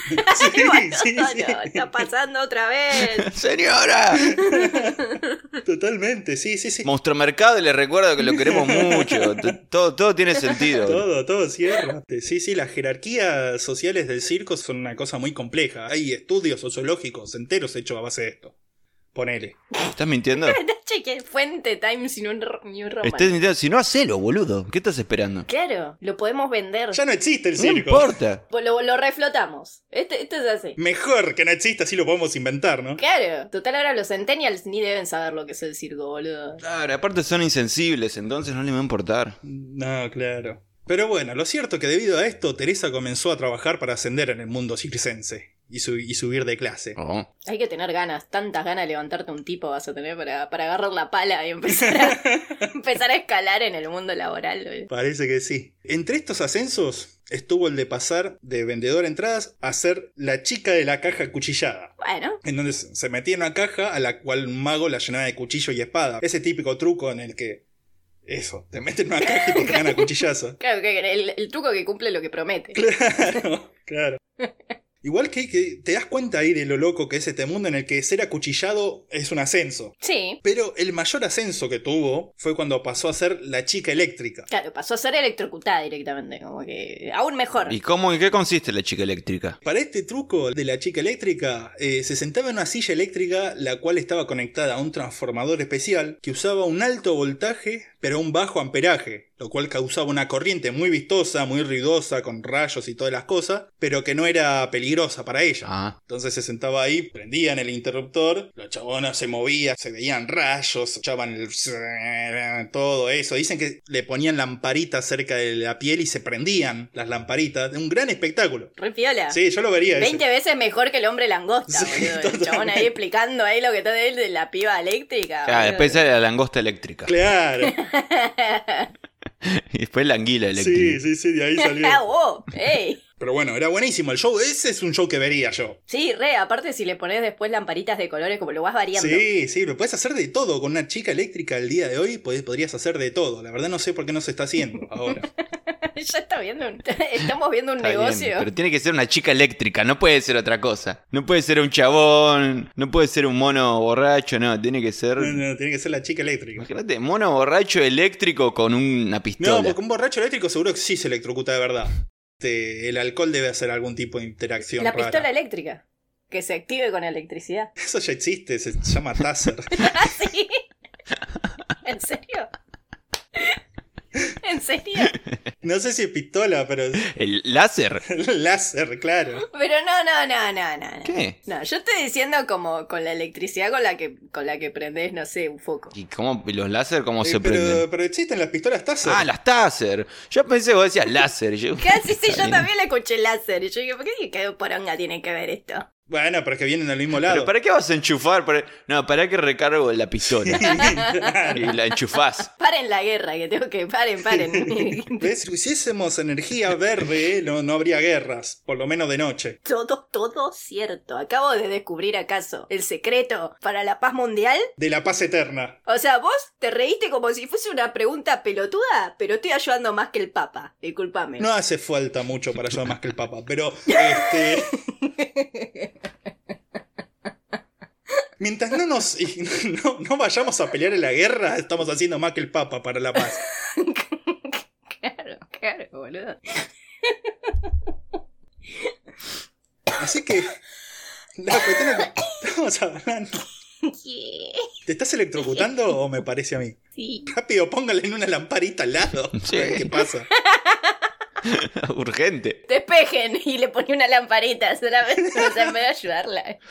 sí, No, sí. no, está pasando otra vez. ¡Señora! Totalmente, sí, sí, sí. Monstruo Mercado le recuerdo que lo queremos mucho. Todo, todo tiene sentido. Todo, todo cierra. Sí, sí, las jerarquías sociales del circo son una cosa muy compleja. Hay estudios sociológicos enteros hechos a base de esto. Ponele. ¿Estás mintiendo? Cheque fuente Times sin un r- ni un romance. Estás mintiendo. Si no, hacelo, boludo. ¿Qué estás esperando? Claro, lo podemos vender. Ya no existe el No circo. importa. Lo, lo reflotamos. Este, esto es así. Mejor que no exista, así lo podemos inventar, ¿no? Claro, total ahora los centennials ni deben saber lo que es el circo, boludo. Claro, aparte son insensibles, entonces no les va a importar. No, claro. Pero bueno, lo cierto es que debido a esto, Teresa comenzó a trabajar para ascender en el mundo circense y, su- y subir de clase. Oh. Hay que tener ganas, tantas ganas de levantarte un tipo vas a tener para, para agarrar la pala y empezar a, empezar a escalar en el mundo laboral. Parece que sí. Entre estos ascensos estuvo el de pasar de vendedor de entradas a ser la chica de la caja cuchillada. Bueno, En donde se metía en una caja a la cual un mago la llenaba de cuchillo y espada. Ese típico truco en el que. Eso, te meten en una caja y te cagan a cuchillazo. claro el, el truco que cumple lo que promete. Claro, claro. Igual que, que te das cuenta ahí de lo loco que es este mundo en el que ser acuchillado es un ascenso. Sí, Pero el mayor ascenso que tuvo fue cuando pasó a ser la chica eléctrica. claro, pasó a ser electrocutada directamente, como que aún mejor. ¿Y cómo y qué consiste la chica eléctrica? Para este truco de la chica eléctrica, eh, se sentaba en una silla eléctrica la cual estaba conectada a un transformador especial que usaba un alto voltaje pero un bajo amperaje, lo cual causaba una corriente muy vistosa, muy ruidosa, con rayos y todas las cosas, pero que no era peligrosa para ella. Ah, Entonces se sentaba ahí, prendían el interruptor, la chabona se movía, se veían rayos, echaban el... todo eso. Dicen que le ponían lamparitas cerca de la piel y se prendían las lamparitas. Un gran espectáculo. Re piola. Sí, yo lo vería. ese. 20 veces mejor que el hombre langosta, Sí, boludo. El chabón ahí explicando ahí lo que está de él de la piba eléctrica. claro, boludo. después era la langosta eléctrica. Claro. Y después la anguila Sí, eléctrica. sí, sí, de ahí salió. Ah, wow, ey. Pero bueno, era buenísimo el show. Ese es un show que vería yo. Sí, re, aparte si le pones después lamparitas de colores, como lo vas variando. Sí, sí, lo puedes hacer de todo. Con una chica eléctrica el día de hoy podrías hacer de todo. La verdad no sé por qué no se está haciendo ahora. ya está viendo, un- estamos viendo un Está bien, negocio. pero tiene que ser una chica eléctrica, no puede ser otra cosa. No puede ser un chabón, no puede ser un mono borracho, no, tiene que ser... No, no, tiene que ser la chica eléctrica. Imagínate, mono borracho eléctrico con una pistola. No, porque un borracho eléctrico seguro que sí se electrocuta de verdad. Este, el alcohol debe hacer algún tipo de interacción La rara. pistola eléctrica. Que se active con electricidad. Eso ya existe, se llama taser. ¿Ah, sí? ¿En serio? ¿En serio? No sé si es pistola, pero El láser. láser, claro. Pero no, no, no, no, no. no. ¿Qué? No, yo estoy diciendo como con la electricidad con la que, con la que prendés, no sé, un foco. ¿Y cómo los láser cómo Eh, se prenden? pero, pero existen las pistolas taser. Ah, las taser. Yo pensé que vos decías láser. Yo... Casi sí, yo también le escuché láser. Y yo digo, ¿por qué qué poronga tiene que ver esto? Bueno, pero es que vienen al mismo lado. ¿Pero para qué vas a enchufar? Para- No, para que recargo la pistola. y la enchufás. Paren la guerra, que tengo que. Paren, paren. ¿Ves? Si hiciésemos energía verde, no, no habría guerras, por lo menos de noche. todo, todo cierto. Acabo de descubrir acaso el secreto para la paz mundial. De la paz eterna. O sea, vos te reíste como si fuese una pregunta pelotuda, pero estoy ayudando más que el Papa. Disculpame. No hace falta mucho para ayudar más que el Papa, pero este. Mientras no nos no, no vayamos a pelear en la guerra, estamos haciendo más que el Papa para la paz. Claro, claro, boludo. Así que. La cuestión es que estamos hablando. ¿Te estás electrocutando o me parece a mí? Sí. Rápido, póngale en una lamparita al lado. Sí. A ver ¿Qué pasa? Urgente. Despejen y le ponía una lamparita solamente, o sea, en vez de ayudarla.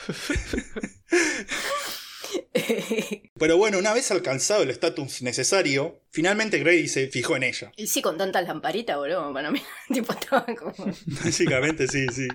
Pero bueno, una vez alcanzado el estatus necesario, finalmente Grady se fijó en ella. Y sí, con tantas lamparitas, boludo, para mí, tipo, estaba como... Básicamente, sí, sí.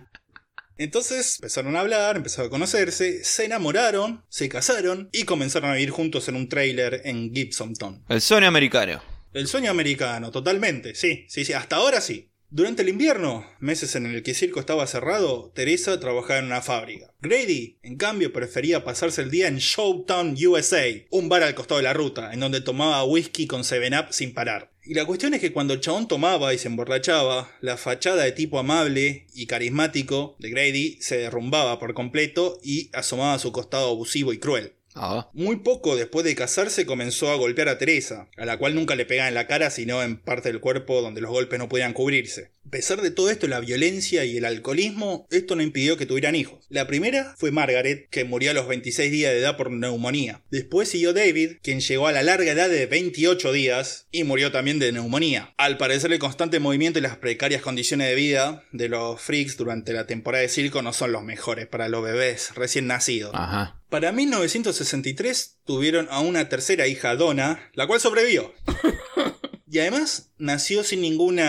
Entonces empezaron a hablar, empezaron a conocerse, se enamoraron, se casaron y comenzaron a vivir juntos en un trailer en Gibsonton. El Sony americano. El sueño americano, totalmente, sí, sí, sí, hasta ahora sí. Durante el invierno, meses en el que el circo estaba cerrado, Teresa trabajaba en una fábrica. Grady, en cambio, prefería pasarse el día en Showtown, USA, un bar al costado de la ruta, en donde tomaba whisky con 7-Up sin parar. Y la cuestión es que cuando el chabón tomaba y se emborrachaba, la fachada de tipo amable y carismático de Grady se derrumbaba por completo y asomaba su costado abusivo y cruel. Ah, Muy poco después de casarse comenzó a golpear a Teresa, a la cual nunca le pegaba en la cara sino en parte del cuerpo donde los golpes no podían cubrirse. A pesar de todo esto, la violencia y el alcoholismo, esto no impidió que tuvieran hijos. La primera fue Margaret, que murió a los 26 días de edad por neumonía. Después siguió David, quien llegó a la larga edad de 28 días y murió también de neumonía. Al parecer el constante movimiento y las precarias condiciones de vida de los freaks durante la temporada de circo no son los mejores para los bebés recién nacidos. ajá. Para 1963 tuvieron a una tercera hija, Donna, la cual sobrevivió. Y además nació sin ningún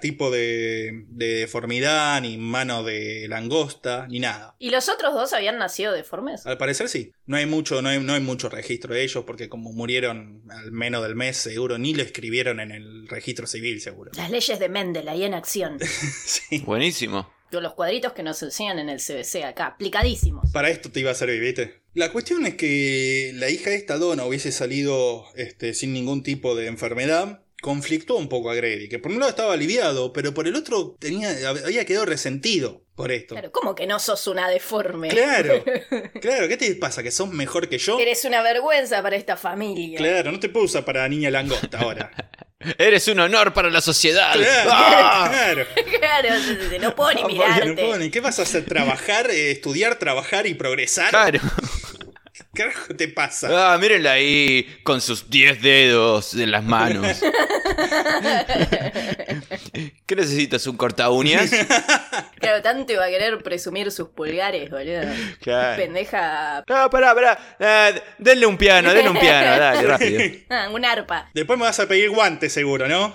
tipo de, de deformidad, ni mano de langosta, ni nada. ¿Y los otros dos habían nacido deformes? Al parecer sí. No hay mucho, no hay, no hay mucho registro de ellos, porque como murieron al menos del mes, seguro, ni lo escribieron en el registro civil, seguro. Las leyes de Mendel ahí en acción. Sí. Buenísimo. Yo, Los cuadritos que nos enseñan en el CBC acá, aplicadísimos. Para esto te iba a servir, ¿viste? La cuestión es que la hija de esta dona hubiese salido este, sin ningún tipo de enfermedad. Conflictó un poco a Grady, que por un lado estaba aliviado, pero por el otro tenía, había quedado resentido por esto. Claro, ¿cómo que no sos una deforme? Claro, claro, ¿qué te pasa? ¿Que sos mejor que yo? Eres una vergüenza para esta familia. Claro, no te puedo usar para niña langosta ahora. Eres un honor para la sociedad. Claro, ¡Ah! claro. Claro, no puedo ni mirarte. no puedo ni- ¿Qué vas a hacer? ¿Trabajar, eh, estudiar, trabajar y progresar? Claro. carajo te pasa? Ah, mírenla ahí con sus 10 dedos en las manos. ¿Qué necesitas? ¿Un corta uñas? Claro, tanto iba a querer presumir sus pulgares, boludo. Claro. Pendeja. No, pará, pará. Ah, denle un piano, denle un piano, dale, rápido. Ah, un arpa. Después me vas a pedir guantes, seguro, ¿no?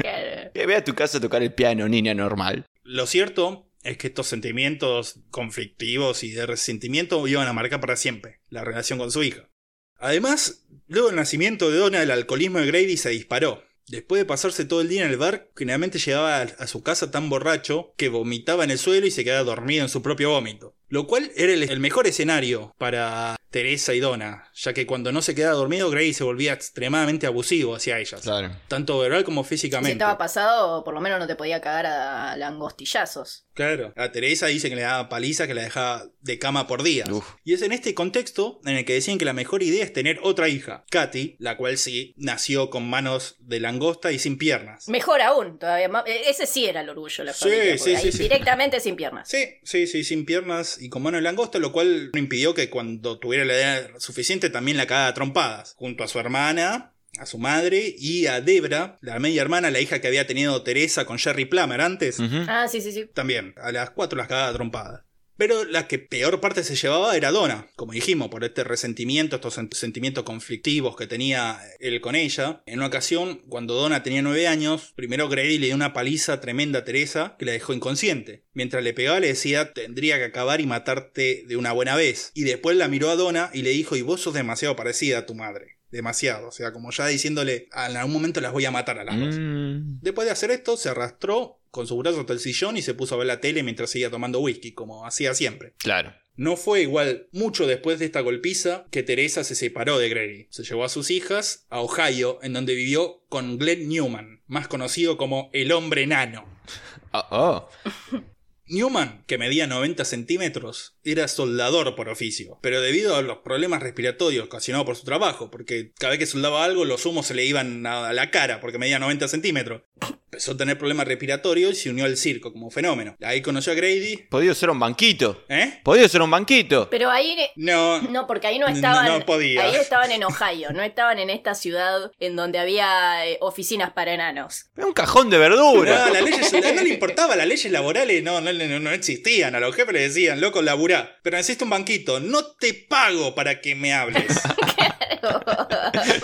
Claro. Eh, Ve a tu casa a tocar el piano, niña normal. Lo cierto es que estos sentimientos conflictivos y de resentimiento iban a marcar para siempre la relación con su hija. Además, luego del nacimiento de Donna, el alcoholismo de Grady se disparó. Después de pasarse todo el día en el bar, generalmente llegaba a su casa tan borracho que vomitaba en el suelo y se quedaba dormido en su propio vómito. Lo cual era el mejor escenario para Teresa y Donna, ya que cuando no se quedaba dormido, Grady se volvía extremadamente abusivo hacia ellas. Claro. Tanto verbal como Si físicamente. estaba pasado, por lo menos no te podía cagar a langostillazos. Claro. A Teresa dice que le daba paliza que la dejaba de cama por días. Uf. Y es en este contexto en el que decían que la mejor idea es tener otra hija, Katy, la cual sí nació con manos de langosta y sin piernas. Mejor aún, todavía más. e- Ese sí era el orgullo la Sí, familia. sí, sí. Directamente sin piernas. Sí, sí, sí, sin piernas y con manos de langosta, lo cual no impidió que cuando tuviera la edad suficiente también la cagara a trompadas, junto a su hermana, a su madre y a Debra, la media hermana, la hija que había tenido Teresa con Jerry Plummer antes. Ah, sí, sí, sí. También, a las cuatro las cagaba a trompadas. Pero la que peor parte se llevaba era Donna, como dijimos, por este resentimiento, estos sen- sentimientos conflictivos que tenía él con ella. En una ocasión, cuando Donna tenía nueve años, primero Grady le dio una paliza tremenda a Teresa que la dejó inconsciente. Mientras le pegaba le decía, tendría que acabar y matarte de una buena vez. Y después la miró a Donna y le dijo, y vos sos demasiado parecida a tu madre. Demasiado, o sea, como ya diciéndole, en algún momento las voy a matar a las dos. Mm. Después de hacer esto, se arrastró con su brazo hasta el sillón y se puso a ver la tele mientras seguía tomando whisky, como hacía siempre. Claro. No fue igual mucho después de esta golpiza que Teresa se separó de Grady. Se llevó a sus hijas a Ohio, en donde vivió con Glenn Newman, más conocido como el hombre enano. Oh, oh. Newman, que medía 90 centímetros, era soldador por oficio, pero debido a los problemas respiratorios ocasionados por su trabajo, porque cada vez que soldaba algo los humos se le iban a la cara porque medía 90 centímetros, empezó a tener problemas respiratorios y se unió al circo como fenómeno. Ahí conoció a Grady. Podía ser un banquito. ¿Eh? Podía ser un banquito. Pero ahí. No. No, porque ahí no No, estaban. no podía. Ahí estaban en Ohio, no estaban en esta ciudad en donde había eh, oficinas para enanos. Era un cajón de No, verdura. las leyes, no le importaba, las leyes laborales no, no, no, no existían. A los jefes les decían, loco, laburá. Pero necesito un banquito. No te pago para que me hables.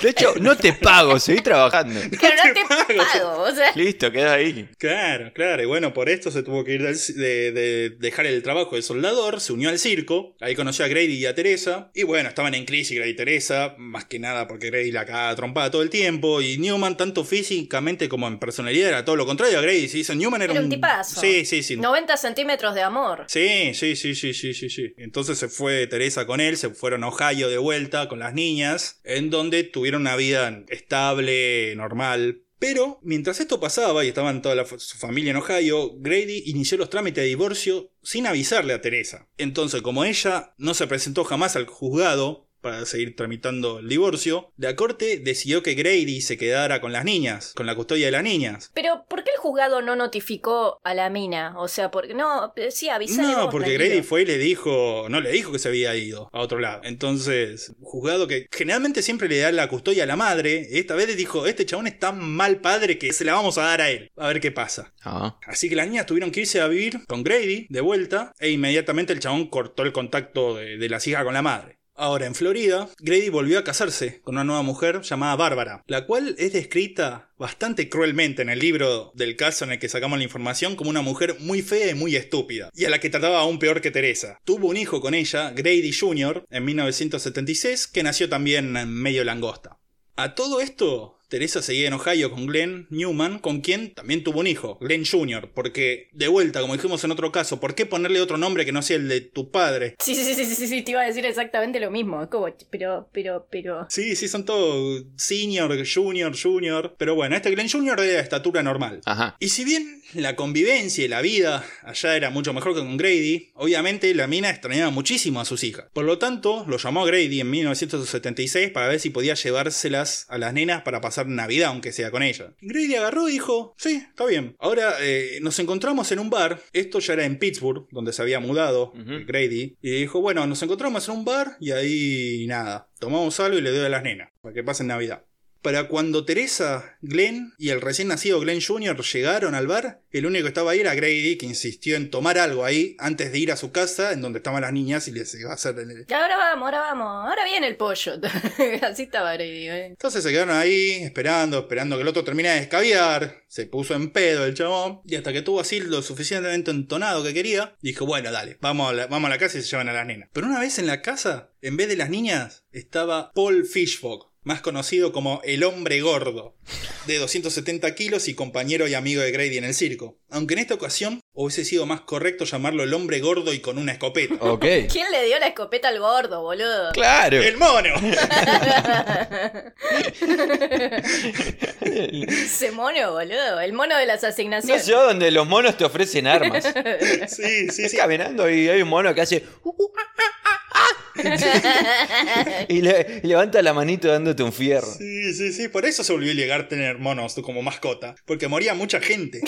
De hecho, no te pago, seguí trabajando. Pero no te pago. pago, o sea. Listo, queda ahí. Claro, claro. Y bueno, por esto se tuvo que ir del- de, de dejar el trabajo de soldador, se unió al circo. Ahí conoció a Grady y a Teresa. Y bueno, estaban en crisis Grady y Teresa, más que nada porque Grady la cagaba trompada todo el tiempo. Y Newman, tanto físicamente como en personalidad, era todo lo contrario a Grady. Sí, Newman era, Era un tipazo. Sí, sí, sí. 90 centímetros de amor. Sí, sí, sí, sí, sí, sí, sí. Entonces se fue Teresa con él, se fueron a Ohio de vuelta con las niñas, en donde tuvieron una vida estable, normal. Pero mientras esto pasaba y estaban toda su familia en Ohio, Grady inició los trámites de divorcio sin avisarle a Teresa. Entonces, como ella no se presentó jamás al juzgado para seguir tramitando el divorcio, la corte decidió que Grady se quedara con las niñas, con la custodia de las niñas. Pero, ¿por qué el juzgado no notificó a la mina? O sea, porque no, eh, sí, avisale No, vos, porque tranquilo. Grady fue y le dijo, no le dijo que se había ido a otro lado. Entonces, juzgado que generalmente siempre le da la custodia a la madre, esta vez le dijo, este chabón es tan mal padre que se la vamos a dar a él. A ver qué pasa. Ah. Así que las niñas tuvieron que irse a vivir con Grady de vuelta e inmediatamente el chabón cortó el contacto de, de las hijas con la madre. Ahora, en Florida, Grady volvió a casarse con una nueva mujer llamada Bárbara, la cual es descrita bastante cruelmente en el libro del caso en el que sacamos la información como una mujer muy fea y muy estúpida, y a la que trataba aún peor que Teresa. Tuvo un hijo con ella, Grady Jr., en 1976, que nació también medio langosta. A todo esto, Teresa seguía en Ohio con Glenn Newman, con quien también tuvo un hijo, Glenn Jr., porque, de vuelta, como dijimos en otro caso, ¿por qué ponerle otro nombre que no sea el de tu padre? Sí, sí, sí, sí, sí, sí, te iba a decir exactamente lo mismo. Es como, pero, pero, pero. Sí, sí, son todos senior, junior, junior, pero bueno, este Glenn Jr. era de estatura normal. Ajá. Y si bien la convivencia y la vida allá era mucho mejor que con Grady, obviamente la mina extrañaba muchísimo a sus hijas. Por lo tanto, lo llamó a Grady en 1976 para ver si podía llevárselas a las nenas para pasar Navidad, aunque sea con ella. Grady agarró y dijo, sí, está bien. Ahora eh, nos encontramos en un bar, esto ya era en Pittsburgh, donde se había mudado Ujú. Grady, y dijo, bueno, nos encontramos en un bar y ahí nada, tomamos algo y le doy a las nenas, para que pasen Navidad. Para cuando Teresa, Glenn y el recién nacido Glenn Jr. llegaron al bar, el único que estaba ahí era Grady, que insistió en tomar algo ahí antes de ir a su casa, en donde estaban las niñas, y les iba a hacer el, Y ahora vamos, ahora vamos. Ahora viene el pollo. Así estaba Brady, ¿eh? Entonces se quedaron ahí esperando, esperando que el otro termine de escabiar. Se puso en pedo el chabón. Y hasta que tuvo así lo suficientemente entonado que quería, dijo, bueno, dale, vamos a la, vamos a la casa y se llevan a las nenas. Pero una vez en la casa, en vez de las niñas, estaba Paul Fishfog, más conocido como el hombre gordo, de 270 kilos y compañero y amigo de Grady en el circo. Aunque en esta ocasión hubiese sido más correcto llamarlo el hombre gordo y con una escopeta. ¿Quién le dio la escopeta al gordo, boludo? Claro. ¡El mono! Ese mono, boludo. El mono de las No asignaciones. sé donde los monos te ofrecen armas. Sí, sí, sí. caminando y hay un mono que hace. "Uh, uh, ah, ah, ah", y, le- y levanta la manito dándote un fierro. Sí, sí, sí, por eso se volvió ilegal tener monos como mascota, porque moría mucha gente.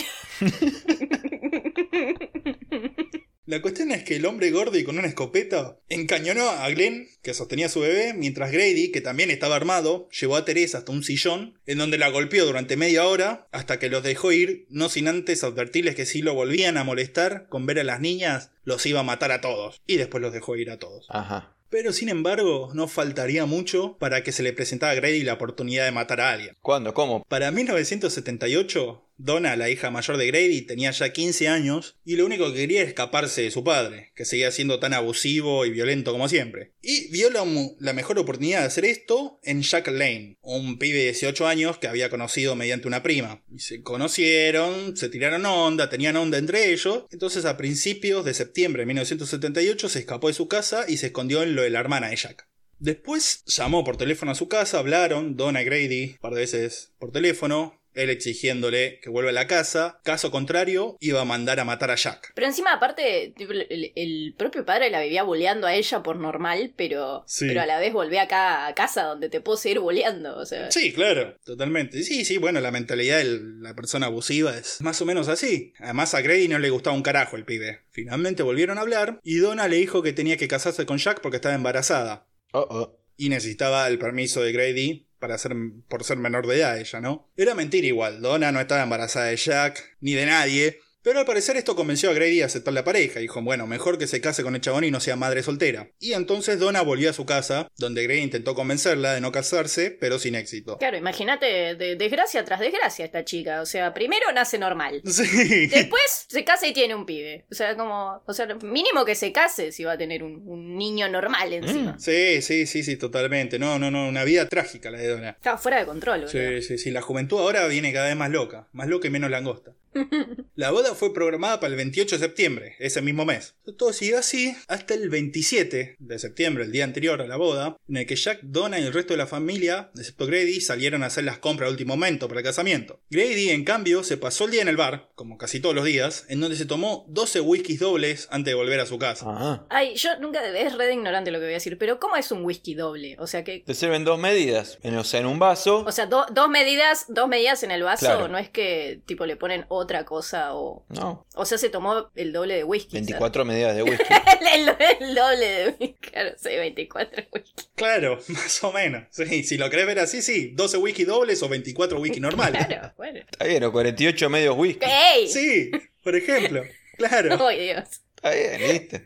La cuestión es que el hombre gordo y con una escopeta encañonó a Glenn, que sostenía a su bebé, mientras Grady, que también estaba armado, llevó a Teresa hasta un sillón, en donde la golpeó durante media hora, hasta que los dejó ir, no sin antes advertirles que si lo volvían a molestar con ver a las niñas, los iba a matar a todos. Y después los dejó ir a todos. Ajá. Pero sin embargo, no faltaría mucho para que se le presentara a Grady la oportunidad de matar a alguien. ¿Cuándo? ¿Cómo? Para 1978, Donna, la hija mayor de Grady, tenía ya 15 años y lo único que quería era escaparse de su padre, que seguía siendo tan abusivo y violento como siempre. Y vio la, mejor oportunidad de hacer esto en Jack Lane, un pibe de 18 años que había conocido mediante una prima. Y se conocieron, se tiraron onda, tenían onda entre ellos. Entonces a principios de septiembre de 1978 se escapó de su casa y se escondió en lo de la hermana de Jack. Después llamó por teléfono a su casa, hablaron, Donna y Grady, un par de veces por teléfono, él exigiéndole que vuelva a la casa, caso contrario, iba a mandar a matar a Jack. Pero encima, aparte, el, el propio padre la vivía boleando a ella por normal, pero, Sí. pero a la vez volvé acá a casa donde te puedo seguir boleando. O sea, Sí, claro, totalmente. Sí, sí, bueno, la mentalidad de la persona abusiva es más o menos así. Además a Grady no le gustaba un carajo el pibe. Finalmente volvieron a hablar y Donna le dijo que tenía que casarse con Jack porque estaba embarazada. Oh, oh. y necesitaba el permiso de Grady para ser, por ser menor de edad ella, ¿no? Era mentira igual, Donna no estaba embarazada de Jack, ni de nadie, pero al parecer esto convenció a Grady a aceptar la pareja, dijo, bueno, mejor que se case con el chabón y no sea madre soltera. Y entonces Donna volvió a su casa, donde Grady intentó convencerla de no casarse, pero sin éxito. claro, imagínate, de, desgracia tras desgracia esta chica. O sea, primero nace normal. Sí. Después se casa y tiene un pibe. O sea, como, o sea, mínimo que se case si va a tener un, un niño normal encima. Sí, sí, sí, sí, totalmente. No, no, no, una vida trágica la de Donna. Estaba fuera de control, boludo. Sí, sí, sí. La juventud ahora viene cada vez más loca. Más loca y menos langosta. La boda fue programada para el 28 de septiembre, ese mismo mes. Todo siguió así hasta el 27 de septiembre, el día anterior a la boda, en el que Jack, Donna y el resto de la familia, excepto Grady, salieron a hacer las compras al último momento para el casamiento. Grady, en cambio, se pasó el día en el bar, como casi todos los días, en donde se tomó 12 whiskies dobles antes de volver a su casa. Ajá. Ay, yo nunca, es re de ignorante lo que voy a decir, pero ¿cómo es un whisky doble? O sea, que, Te sirven dos medidas. En, o sea, en un vaso. o sea, do- dos medidas, dos medidas en el vaso, Claro. no es que tipo le ponen otra cosa o... No. O sea, se tomó el doble de whisky. 24 medidas de whisky. ¿sabes? el, el- el doble de whisky. Claro, sí, 24 whisky. Claro, más o menos. Sí, si lo querés ver así, sí. 12 whisky dobles o 24 whisky normales. Claro, bueno. Está bien, o 48 medios whisky. ¡Ey! Sí, por ejemplo. Claro. ¡Ay, Dios! Está bien, ¿viste?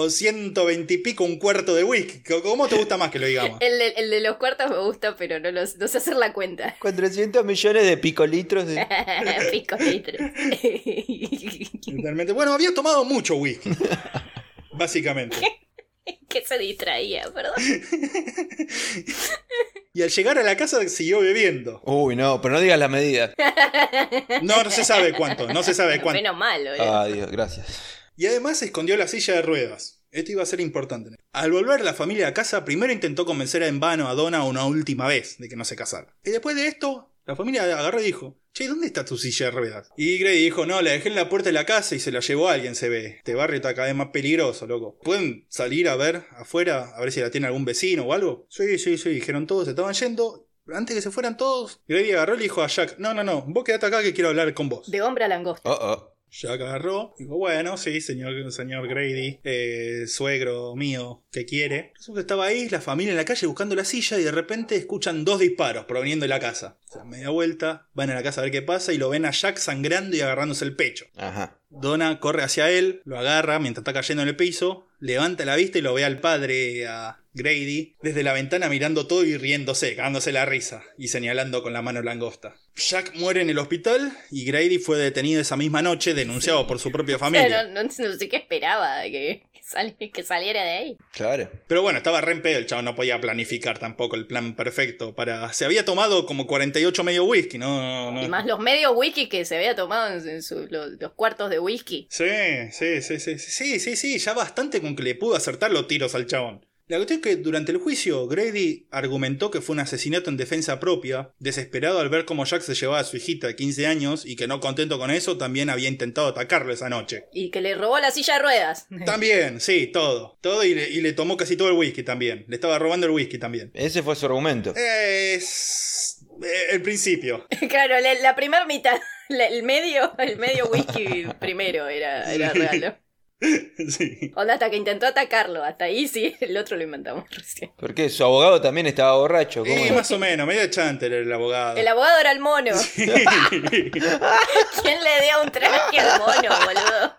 O 120 y pico un cuarto de whisky. ¿Cómo te gusta más que lo digamos? El de, el de los cuartos me gusta, pero no, los, no sé hacer la cuenta. 400 millones de picolitros de. Pico litros. Totalmente. Bueno, había tomado mucho whisky. Básicamente. que se distraía, perdón. Y al llegar a la casa siguió bebiendo. Uy, no, pero no digas las medidas. No, no se sabe cuánto, no se sabe cuánto. Menos mal, boludo. Ah, Dios, gracias. Y además escondió la silla de ruedas. Esto iba a ser importante. Al volver la familia a casa, primero intentó convencer en vano a Donna una última vez de que no se casara. Y después de esto, la familia agarró y dijo, Che, ¿dónde está tu silla de ruedas? Y Grady dijo, no, la dejé en la puerta de la casa y se la llevó alguien, se ve. Este barrio está cada vez más peligroso, loco. ¿Pueden salir a ver afuera, a ver si la tiene algún vecino o algo? Sí, sí, sí, dijeron todos, se estaban yendo. Antes que se fueran todos, Grady agarró y le dijo a Jack, no, no, no, vos quedate acá que quiero hablar con vos. De hombre a langosta. Oh, oh. Jack agarró, dijo, bueno, sí, señor, señor Grady, eh, suegro mío, ¿qué quiere? Resulta que estaba ahí, la familia en la calle buscando la silla y de repente escuchan dos disparos proveniendo de la casa. Se dan media vuelta, van a la casa a ver qué pasa y lo ven a Jack sangrando y agarrándose el pecho. Ajá. Donna corre hacia él, lo agarra mientras está cayendo en el piso, levanta la vista y lo ve al padre, a Grady, desde la ventana mirando todo y riéndose, cagándose la risa y señalando con la mano langosta. Jack muere en el hospital y Grady fue detenido esa misma noche, denunciado por su propia O sea, familia. no, no- no sé qué esperaba que, que sal- que saliera de ahí. Claro. Pero bueno, estaba re en pedo, el chavo no podía planificar tampoco el plan perfecto para... Se había tomado como 48 medio whisky, ¿no? no- Y más los medios whisky que se había tomado en, en su- los, los cuartos de whisky. Sí, sí, sí, sí, sí, sí, sí, ya bastante con que le pudo acertar los tiros al chabón. La cuestión es que durante el juicio, Grady argumentó que fue un asesinato en defensa propia, desesperado al ver cómo Jack se llevaba a su hijita de 15 años y que no contento con eso, también había intentado atacarlo esa noche. Y que le robó la silla de ruedas. También, sí, todo. Todo y le, y le tomó casi todo el whisky también. Le estaba robando el whisky también. Ese fue su argumento. Es... eh, el principio. claro, la, la primera mitad, la- el medio, el medio whisky primero era, era real. ¿no? sí. Onda hasta que intentó atacarlo, hasta ahí sí, el otro lo inventamos recién. ¿Por qué? Su abogado también estaba borracho. ¿Cómo Y era? más o menos, medio chanter el abogado. El abogado era el mono. ¿Quién le dio un traje al mono, boludo?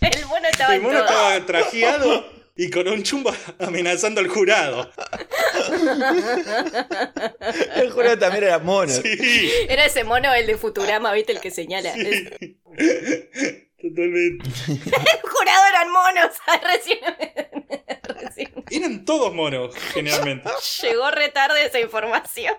El mono estaba El en mono todo. estaba trajeado y con un chumbo amenazando al jurado. El jurado también era mono. Sí, Era ese mono, el de Futurama, ¿viste? El que señala. Es- totalmente. El jurado eran monos. Ay, Recién, recién Eran todos monos, generalmente. llegó retarde esa información.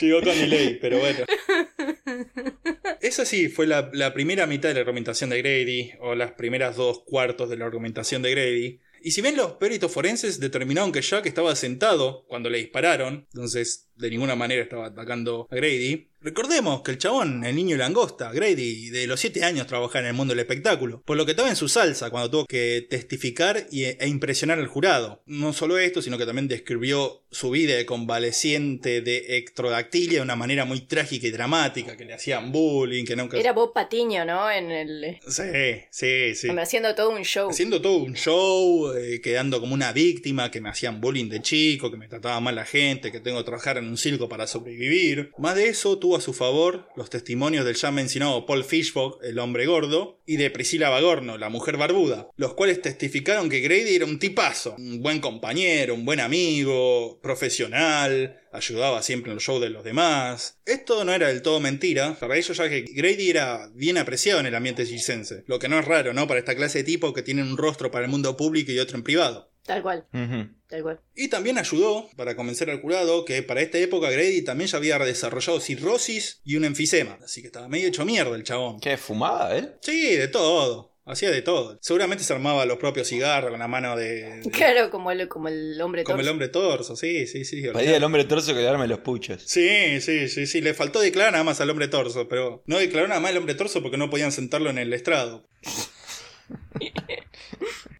Llegó con delay, pero bueno. Esa sí fue la, la primera mitad de la argumentación de Grady, o las primeras dos cuartos de la argumentación de Grady. Y si bien los peritos forenses determinaron que Jack estaba sentado cuando le dispararon, entonces de ninguna manera estaba atacando a Grady, recordemos que el chabón, el niño langosta, Grady, de los 7 años trabajaba en el mundo del espectáculo, por lo que estaba en su salsa cuando tuvo que testificar y- e impresionar al jurado. No solo esto, sino que también describió su vida de convaleciente de ectrodactilia de una manera muy trágica y dramática, que le hacían bullying, que nunca... Era Bob Patiño, ¿no? En el. Sí, sí, sí. Haciendo todo un show. Haciendo todo un show, eh, quedando como una víctima, que me hacían bullying de chico, que me trataba mal la gente, que tengo que trabajar en un circo para sobrevivir. Más de eso, tuvo a su favor los testimonios del ya mencionado Paul Fishbach, el hombre gordo, y de Priscilla Bagorno, la mujer barbuda, los cuales testificaron que Grady era un tipazo, un buen compañero, un buen amigo, profesional, ayudaba siempre en los shows de los demás. Esto no era del todo mentira, para ellos ya que Grady era bien apreciado en el ambiente circense, lo que no es raro, ¿no? Para esta clase de tipos que tienen un rostro para el mundo público y otro en privado. Tal cual, tal cual. Y también ayudó para convencer al jurado que para esta época Grady también ya había desarrollado cirrosis y un enfisema, así que estaba medio hecho mierda el chabón. ¿Qué fumaba, eh? Sí, de todo. Hacía de todo. Seguramente se armaba los propios cigarros con la mano de. de- Claro, como el, como el hombre como el torso. hombre torso, sí, sí, sí. Pedía al hombre torso que le arme los puchos. Sí, sí, sí, sí. Le faltó declarar nada más al hombre torso, pero no declaró nada más al hombre torso porque no podían sentarlo en el estrado.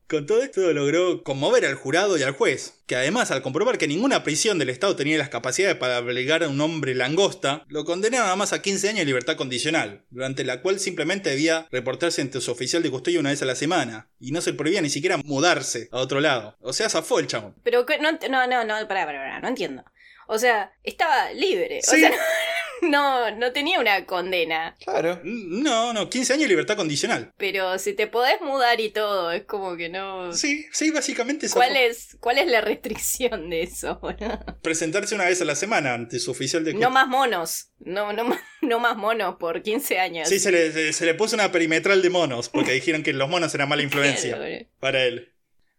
Con todo esto logró conmover al jurado y al juez, que además al comprobar que ninguna prisión del Estado tenía las capacidades para obligar a un hombre langosta, lo condenaron nada más a 15 años de libertad condicional, durante la cual simplemente debía reportarse ante su oficial de custodia una vez a la semana, y no se prohibía ni siquiera mudarse a otro lado. O sea, zafó el chabón. Pero no, no, no, no, pará, pará, pará, no entiendo. O sea, estaba libre. O sea, no, no tenía una condena. Claro. No, no, 15 años de libertad condicional. Pero si te podés mudar y todo, es como que no. Sí, sí, básicamente zafó. ¿Cuál es, ¿Cuál es la restricción de eso? presentarse una vez a la semana ante su oficial de No más monos. No, no, más- no más monos por 15 años. Sí, se le, se- se le puso una perimetral de monos, porque dijeron que los monos eran mala influencia Claro, para él.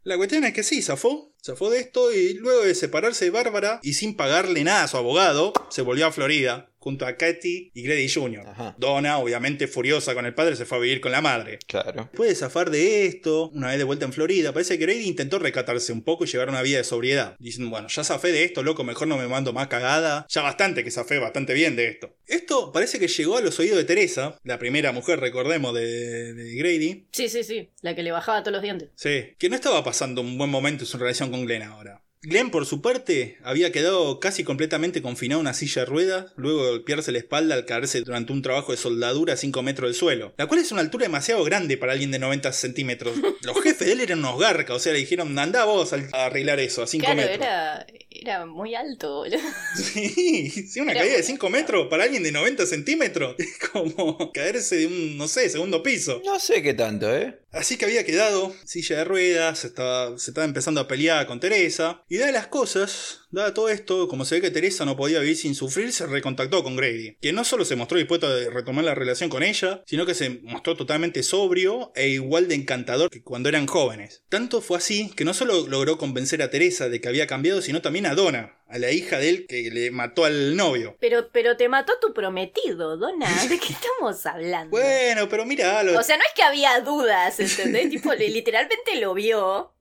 La cuestión es que sí, zafó. Zafó de esto y luego de separarse de Bárbara y sin pagarle nada a su abogado, se volvió a Florida, junto a Katy y Grady Jr. Ajá. Donna, obviamente furiosa con el padre, se fue a vivir con la madre. Claro. Después de zafar de esto, una vez de vuelta en Florida, parece que Grady intentó recatarse un poco y llevar una vida de sobriedad. Diciendo, bueno, ya zafé de esto, loco, mejor no me mando más cagada. Ya bastante que zafé bastante bien de esto. Esto parece que llegó a los oídos de Teresa, la primera mujer, recordemos, de, de Grady. Sí, sí, sí. La que le bajaba todos los dientes. Sí, que no estaba pasando un buen momento en su relación con Glenn ahora. Glenn, por su parte, había quedado casi completamente confinado a una silla de ruedas, luego de golpearse la espalda al caerse durante un trabajo de soldadura a 5 metros del suelo, la cual es una altura demasiado grande para alguien de 90 centímetros. Los jefes de él eran unos garcas, o sea, le dijeron, anda vos a arreglar eso a 5 Claro, metros. era, era muy alto, boludo. Sí, sí, una Era caída de muy 5 metros para alguien de 90 centímetros. Es como caerse de un, no sé, segundo piso. No sé qué tanto, ¿eh? Así que había quedado silla de ruedas, se estaba, empezando a pelear con Teresa. Y dadas las cosas, dada todo esto, como se ve que Teresa no podía vivir sin sufrir, se recontactó con Grady. Que no solo se mostró dispuesto a retomar la relación con ella, sino que se mostró totalmente sobrio e igual de encantador que cuando eran jóvenes. Tanto fue así que no solo logró convencer a Teresa de que había cambiado, sino también a Donna, a la hija de él que le mató al novio. Pero, pero te mató tu prometido, Donna. ¿De qué estamos hablando? Bueno, pero mira, lo- O sea, no es que había dudas, ¿entendés? tipo, li- literalmente lo vio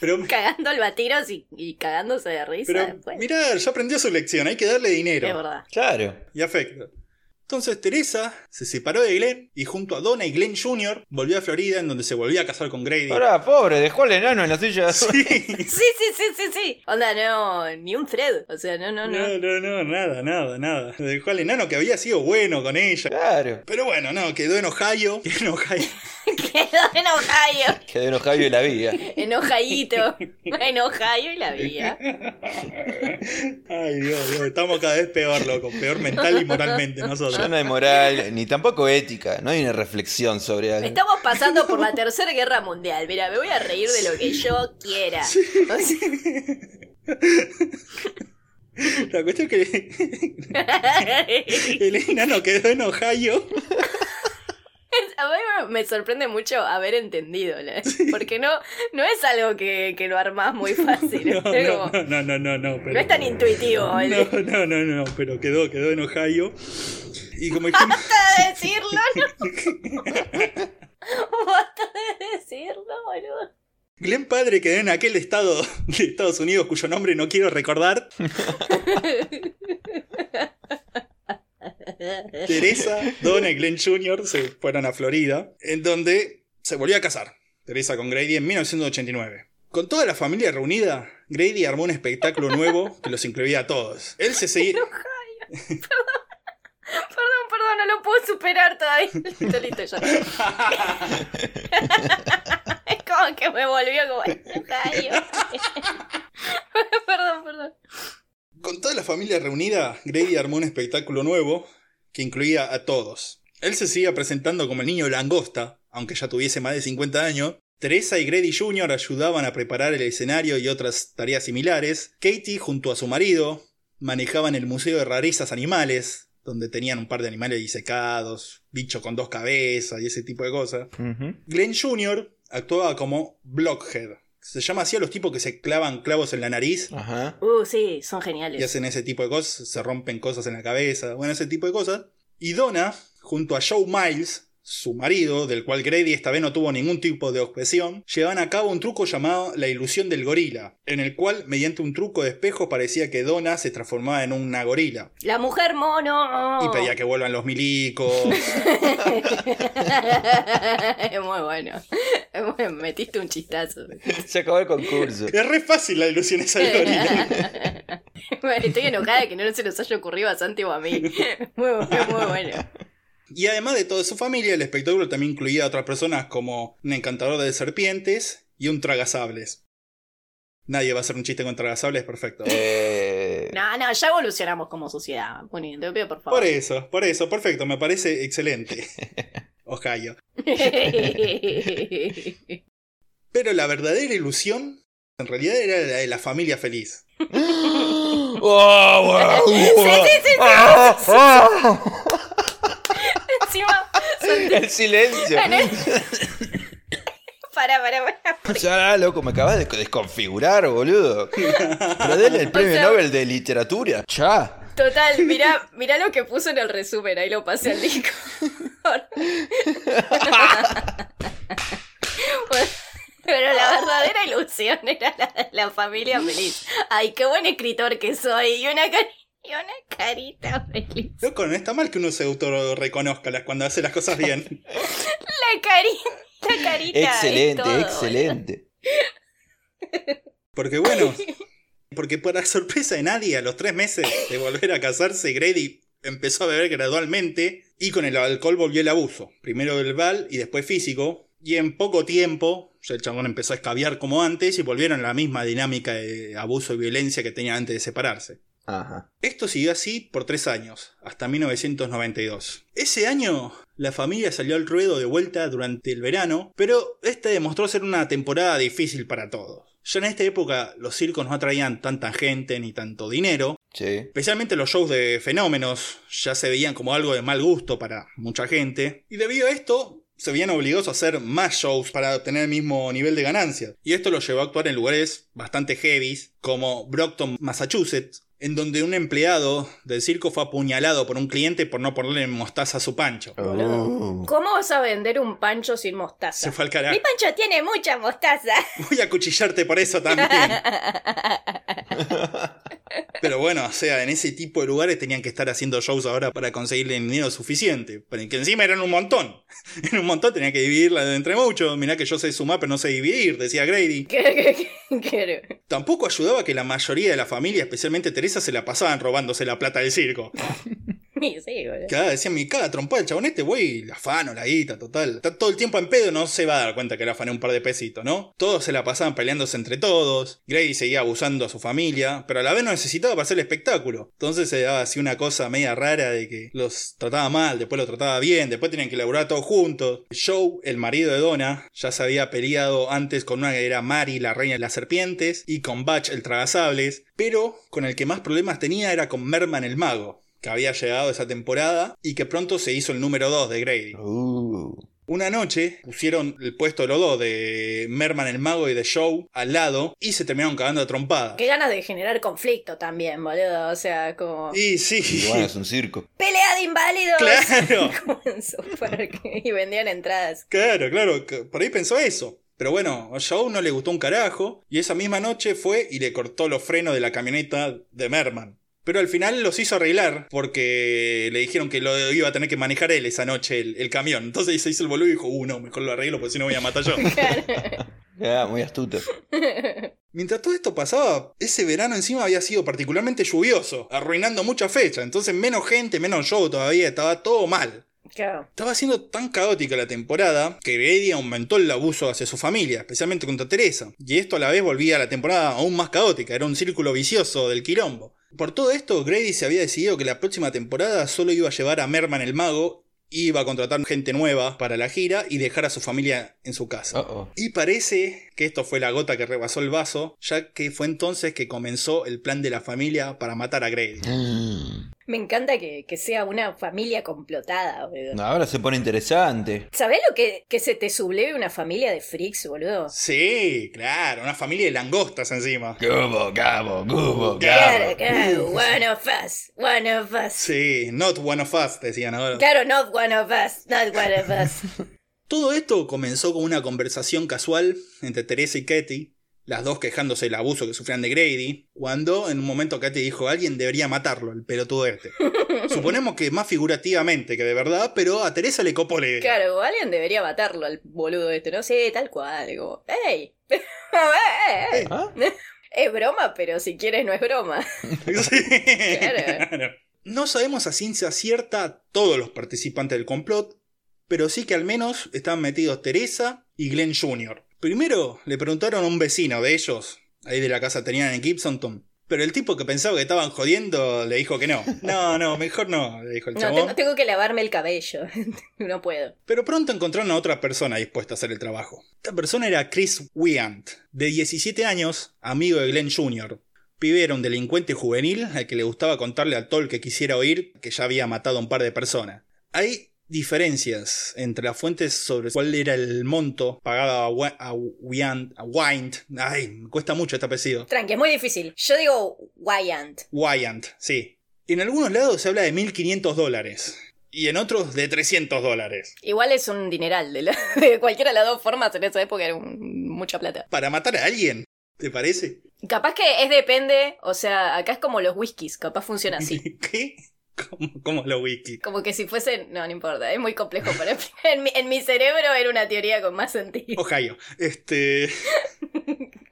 pero, cagando al batiros y, y cagándose de risa. pero después. mira, ya aprendió su lección, hay que darle dinero. Es verdad. Claro. y afecto. Entonces Teresa se separó de Glenn y junto a Donna y Glenn Jr. volvió a Florida en donde se volvió a casar con Grady. Ahora, pobre, dejó al enano en la silla. Sí. Sí, sí, sí, sí, sí. Onda, no, ni un thread. O sea, no, no, no. No, no, no, nada, nada, nada. Dejó al enano que había sido bueno con ella. Claro. Pero bueno, no, quedó en Ohio. Quedó en Ohio. Quedó en Ohio. Quedó en Ohio y la vida. En Ohayito. En Ohio y la vía. Ay, Dios, Dios, estamos cada vez peor, loco. Peor mental y moralmente nosotros. Ya no hay moral, ni tampoco ética. No hay una reflexión sobre algo. Estamos pasando por la tercera guerra mundial. Mira, me voy a reír de lo que yo quiera. O sea, La cuestión es que el enano quedó en Ohio. A mí me- sorprende mucho haber entendido, ¿la? porque no, no es algo que, que lo armás muy fácil. No, no, como- no, no, no, no, pero- no es tan intuitivo. No, ¿vale? no, no, no, pero quedó, quedó en Ohio. Y como Basta de decirlo. Basta de decirlo, boludo. Glenn Padre quedó en aquel estado de Estados Unidos cuyo nombre no quiero recordar. Teresa, Donna y Glenn Jr. se fueron a Florida, en donde se volvió a casar. Teresa con Grady en 1989. Con toda la familia reunida, Grady armó un espectáculo nuevo que los incluía a todos. Él se seguía... Perdón, perdón, no lo puedo superar todavía. Listo, listo, ya. Es como que me volvió como. Perdón, perdón. Con toda la familia reunida, Grady armó un espectáculo nuevo que incluía a todos. Él se seguía presentando como el niño langosta, aunque ya tuviese más de 50 años. Teresa y Grady Jr. ayudaban a preparar el escenario y otras tareas similares. Katie, junto a su marido, manejaban el Museo de Rarezas Animales, donde tenían un par de animales disecados, bicho con dos cabezas y ese tipo de cosas. Glenn Jr. actuaba como Blockhead. Se llama así a los tipos que se clavan clavos en la nariz Ajá. Uh, sí, son y geniales. hacen ese tipo de cosas, se rompen cosas en la cabeza, bueno, ese tipo de cosas. Y Donna, junto a Joe Miles, su marido, del cual Grady esta vez no tuvo ningún tipo de objeción, llevan a cabo un truco llamado la ilusión del gorila, en el cual, mediante un truco de espejo, parecía que Donna se transformaba en una gorila. La mujer mono. Y pedía que vuelvan los milicos. es muy bueno. Metiste un chistazo. Se acabó el concurso. es re fácil la ilusión esa del gorila. Bueno, estoy enojada de que no se nos haya ocurrido a Santi o a mí. Muy, muy, muy bueno. Y además de toda su familia, el espectáculo también incluía a otras personas como un encantador de serpientes y un tragasables. Nadie va a hacer un chiste con tragasables, perfecto. Eh, No, no, ya evolucionamos como sociedad. Bueno, te lo pido por favor. Por eso, por eso, perfecto, me parece excelente. Ohio. Pero la verdadera ilusión, en realidad, era la de la familia feliz. ¡Wow, wow, Sí, wow! sí, sí, sí. ¡Ah, ah! Encima, Santi, El silencio. para, para, para. Ya, loco, me acabas de desconfigurar, boludo. Pero denle el premio sea- Nobel de literatura. Ya. Total, mira, mira lo que puso en el resumen, ahí lo pasé al disco. Bueno, Pero la verdadera ilusión era la de la familia feliz. Ay, qué buen escritor que soy. Y una, y una carita feliz. Loco, no está mal que uno se auto-reconozca las- cuando hace las cosas bien. La carita, la carita. Excelente, todo, excelente. Porque bueno, Porque para sorpresa de nadie, a los tres meses de volver a casarse, Grady empezó a beber gradualmente y con el alcohol volvió el abuso. Primero verbal y después físico. Y en poco tiempo, ya el chabón empezó a escabiar como antes y volvieron a la misma dinámica de abuso y violencia que tenía antes de separarse. Ajá. Esto siguió así por tres años, hasta 1992. Ese año, la familia salió al ruedo de vuelta durante el verano, pero este demostró ser una temporada difícil para todos. Ya en esta época los circos no atraían tanta gente ni tanto dinero, Sí. especialmente los shows de fenómenos ya se veían como algo de mal gusto para mucha gente, y debido a esto se veían obligados a hacer más shows para obtener el mismo nivel de ganancias. Y esto los llevó a actuar en lugares bastante heavies, como Brockton, Massachusetts, en donde un empleado del circo fue apuñalado por un cliente por no ponerle mostaza a su pancho. Oh. ¿Cómo vas a vender un pancho sin mostaza? Se fue al Mi carajo. pancho tiene mucha mostaza. Voy a cuchillarte por eso también. Pero bueno, o sea, en ese tipo de lugares tenían que estar haciendo shows ahora para conseguirle dinero suficiente. Pero que encima eran un montón. En un montón tenía que dividirla entre muchos. Mirá que yo sé sumar, pero no sé dividir, decía Grady. ¿Qué- qué- qué- qué- Tampoco ayudaba que la mayoría de la familia, especialmente Teresa, se la pasaban robándose la plata del circo. Sí, decían, mi cada trompada el chabonete, güey, la afano, la guita, total. Está todo el tiempo en pedo, no se va a dar cuenta que le afané un par de pesitos, ¿no? Todos se la pasaban peleándose entre todos. Grady seguía abusando a su familia, pero a la vez no necesitaba para hacer el espectáculo. Entonces se daba así una cosa media rara de que los trataba mal, después los trataba bien, después tenían que laburar todos juntos. Joe, el marido de Donna, ya se había peleado antes con una que era Mari, la reina de las serpientes, y con Batch, el tragasables, pero con el que más problemas tenía era con Merman el mago que había llegado esa temporada y que pronto se hizo el número 2 de Grady. Uh. Una noche pusieron el puesto de los dos, de Merman el mago y de Joe, al lado y se terminaron cagando a trompada. Qué ganas de generar conflicto también, boludo. O sea, como. Y sí, Y bueno, es un circo. ¡Pelea de inválidos! claro, Como en South Park. Y vendían entradas. claro, claro, que por ahí pensó eso. Pero bueno, a Joe no le gustó un carajo y esa misma noche fue y le cortó los frenos de la camioneta de Merman. Pero al final los hizo arreglar porque le dijeron que lo iba a tener que manejar él esa noche el, el camión. Entonces se hizo el boludo y dijo, uh, no, mejor lo arreglo porque si no voy a matar yo. Ah, muy astuto. Mientras todo esto pasaba, ese verano encima había sido particularmente lluvioso, arruinando mucha fecha. Entonces menos gente, menos show todavía, estaba todo mal. Claro. Estaba siendo tan caótica la temporada que Grady aumentó el abuso hacia su familia, especialmente contra Teresa. Y esto a la vez volvía a la temporada aún más caótica, era un círculo vicioso del quilombo. Por todo esto, Grady se había decidido que la próxima temporada solo iba a llevar a Merman el mago, iba a contratar gente nueva para la gira y dejar a su familia en su casa. Oh. Y parece que esto fue la gota que rebasó el vaso, ya que fue entonces que comenzó el plan de la familia para matar a Grady. Mm. Me encanta que, que sea una familia complotada, boludo. Ahora se pone interesante. ¿Sabés lo que, que se te subleve una familia de freaks, boludo? Sí, claro, una familia de langostas encima. Cubo, cabo, cubo, Claro, one of us, one of us. Sí, not one of us, decían ahora. Claro, not one of us, not one of us. Todo esto comenzó con una conversación casual entre Teresa y Katy, las dos quejándose del abuso que sufrían de Grady, cuando en un momento Katy dijo, alguien debería matarlo, el pelotudo este. Suponemos que más figurativamente que de verdad, pero a Teresa le copó la idea. Claro, alguien debería matarlo al boludo este, no sé, tal cual. Como, ¡ey! Ey. ¿Ah? Es broma, pero si quieres no es broma. Sí, Claro. claro. No sabemos a ciencia cierta todos los participantes del complot, pero sí que al menos estaban metidos Teresa y Glenn Jr. Primero le preguntaron a un vecino de ellos, ahí de la casa tenían en Gibsonton, pero el tipo que pensaba que estaban jodiendo le dijo que no. No, no, mejor no, le dijo el No, chabón. tengo, tengo que lavarme el cabello. no puedo. Pero pronto encontraron a otra persona dispuesta a hacer el trabajo. Esta persona era Chris Wyant, de 17 años, amigo de Glenn Jr. Pibe era un delincuente juvenil al que le gustaba contarle a todo el que quisiera oír que ya había matado a un par de personas. Hay diferencias entre las fuentes sobre cuál era el monto pagado a, Wyant. Ay, me cuesta mucho este apellido. Tranqui, es muy difícil. Yo digo Wyant. Wyant, sí. En algunos lados se habla de 1500 dólares y en otros de 300 dólares. Igual es un dineral. De, la- de cualquiera de las dos formas en esa época era un- mucha plata. ¿Para matar a alguien? ¿Te parece? Capaz que es depende, o sea, acá es como los whiskies, capaz funciona así. ¿Qué? ¿Cómo, cómo lo wiki? Como que si fuese. No, no importa, es muy complejo para. En mi, en mi cerebro era una teoría con más sentido. Ohio. Este.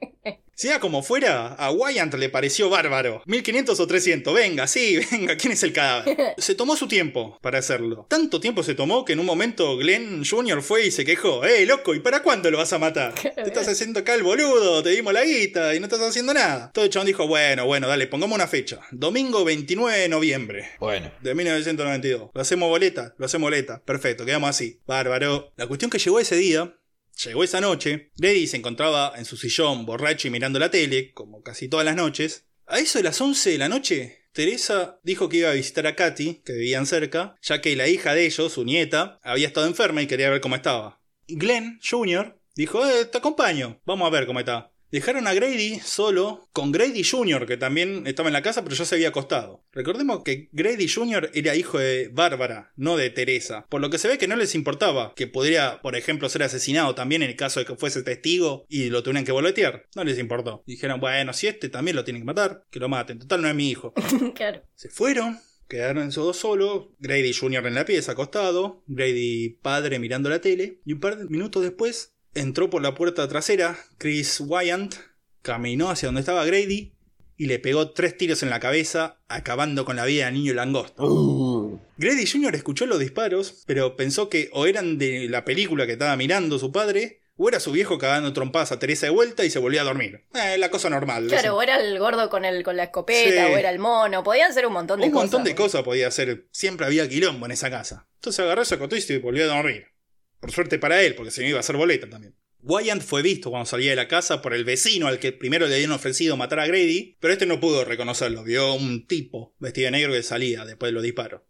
Sea como fuera, a Wyant le pareció bárbaro. 1500 o 300, venga, sí, venga, ¿quién es el cadáver? Se tomó su tiempo para hacerlo. Tanto tiempo se tomó que en un momento Glenn Jr. fue y se quejó. ¡Eh, loco! ¿Y para cuándo lo vas a matar? Te estás haciendo acá el boludo, te dimos la guita y no estás haciendo nada. Todo el chabón dijo, bueno, bueno, dale, pongamos una fecha. Domingo 29 de noviembre. Bueno. De 1992. Lo hacemos boleta, lo hacemos boleta. Perfecto, quedamos así. Bárbaro. La cuestión que llegó ese día Llegó esa noche, Grady se encontraba en su sillón borracho y mirando la tele, como casi todas las noches. A eso de las 11 de la noche, Teresa dijo que iba a visitar a Katy, que vivían cerca, ya que la hija de ellos, su nieta, había estado enferma y quería ver cómo estaba. Glenn Jr. dijo, eh, te acompaño, vamos a ver cómo está. Dejaron a Grady solo con Grady Jr., que también estaba en la casa, pero ya se había acostado. Recordemos que Grady Jr. era hijo de Bárbara, no de Teresa, por lo que se ve que no les importaba que podría, por ejemplo, ser asesinado también en el caso de que fuese testigo y lo tuvieran que boletear. No les importó. Dijeron, bueno, si este también lo tienen que matar, que lo maten. Total, no es mi hijo. claro. Se fueron, Quedaron esos dos solos, Grady Jr. en la pieza acostado, Grady padre mirando la tele, y un par de minutos después entró por la puerta trasera, Chris Wyant caminó hacia donde estaba Grady y le pegó tres tiros en la cabeza, acabando con la vida del niño langosto. Uh. Grady Jr. escuchó los disparos, pero pensó que o eran de la película que estaba mirando su padre, o era su viejo cagando trompadas a Teresa de vuelta y se volvía a dormir. Eh, la cosa normal. Claro, eso. o era el gordo con, el, con la escopeta, Sí. o era el mono, podían ser un montón de Un cosas. montón de cosas podía hacer. Siempre había quilombo en esa casa. Entonces agarró, se acostó y se volvió a dormir. Por suerte para él, porque se me iba a hacer boleta también. Wyant fue visto cuando salía de la casa por el vecino al que primero le habían ofrecido matar a Grady, pero este no pudo reconocerlo. Vio un tipo vestido de negro que salía después de los disparos.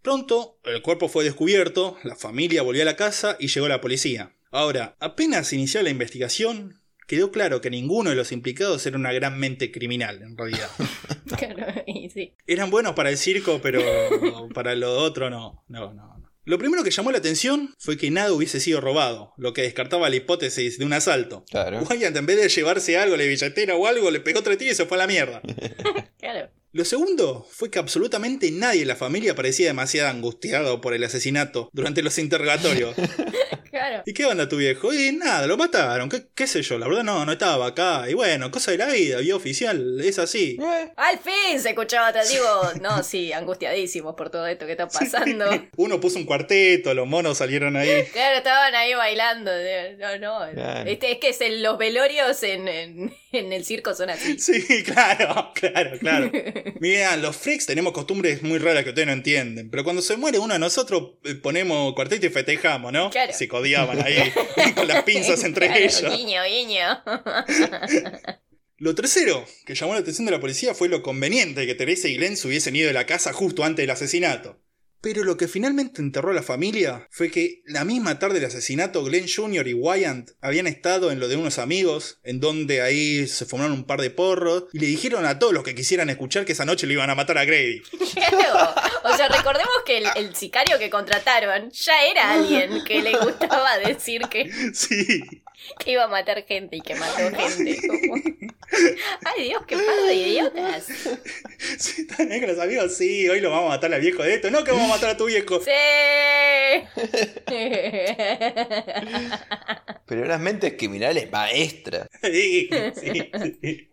Pronto, el cuerpo fue descubierto, la familia volvió a la casa y llegó la policía. Ahora, apenas inició la investigación, quedó claro que ninguno de los implicados era una gran mente criminal, en realidad. Claro, y sí. Eran buenos para el circo, pero para lo otro no. No, no, no. Lo primero que llamó la atención fue que nada hubiese sido robado, lo que descartaba la hipótesis de un asalto. Claro. Wyatt, en vez de llevarse algo, la billetera o algo, le pegó tres tiros y se fue a la mierda. Claro. Lo segundo fue que absolutamente nadie en la familia parecía demasiado angustiado por el asesinato durante los interrogatorios. Claro. ¿Y qué onda tu viejo? Y nada, lo mataron, ¿Qué, qué sé yo, la verdad no, no estaba acá. Y bueno, cosa de la vida, vía oficial, es así. Eh, Al fin se escuchaba atrás. Digo, no, sí, angustiadísimos por todo esto que está pasando. Uno puso un cuarteto, los monos salieron ahí. Claro, estaban ahí bailando. No, no. Claro. Este, es que es en los velorios en, en, en el circo son así. Sí, claro, claro, claro. Mira, los freaks tenemos costumbres muy raras que ustedes no entienden. Pero cuando se muere uno de nosotros, eh, ponemos cuarteto y festejamos, ¿no? Claro. Se codiaban ahí con las pinzas entre Claro, ellos. Guiño, guiño. Lo tercero que llamó la atención de la policía fue lo conveniente que Teresa y Glenn se hubiesen ido de la casa justo antes del asesinato. Pero lo que finalmente enterró a la familia fue que la misma tarde del asesinato Glenn Jr. y Wyant habían estado en lo de unos amigos, en donde ahí se fumaron un par de porros y le dijeron a todos los que quisieran escuchar que esa noche lo iban a matar a Grady. O sea, recordemos que el, el sicario que contrataron ya era alguien que le gustaba decir que, Sí. Que iba a matar gente y que mató gente. Como- Ay, Dios, qué par de idiotas. sí, están ahí con los amigos, sí, hoy lo vamos a matar al viejo de esto. No, que vamos a matar a tu viejo. Sí. Pero las mentes criminales maestras. Sí, sí, sí.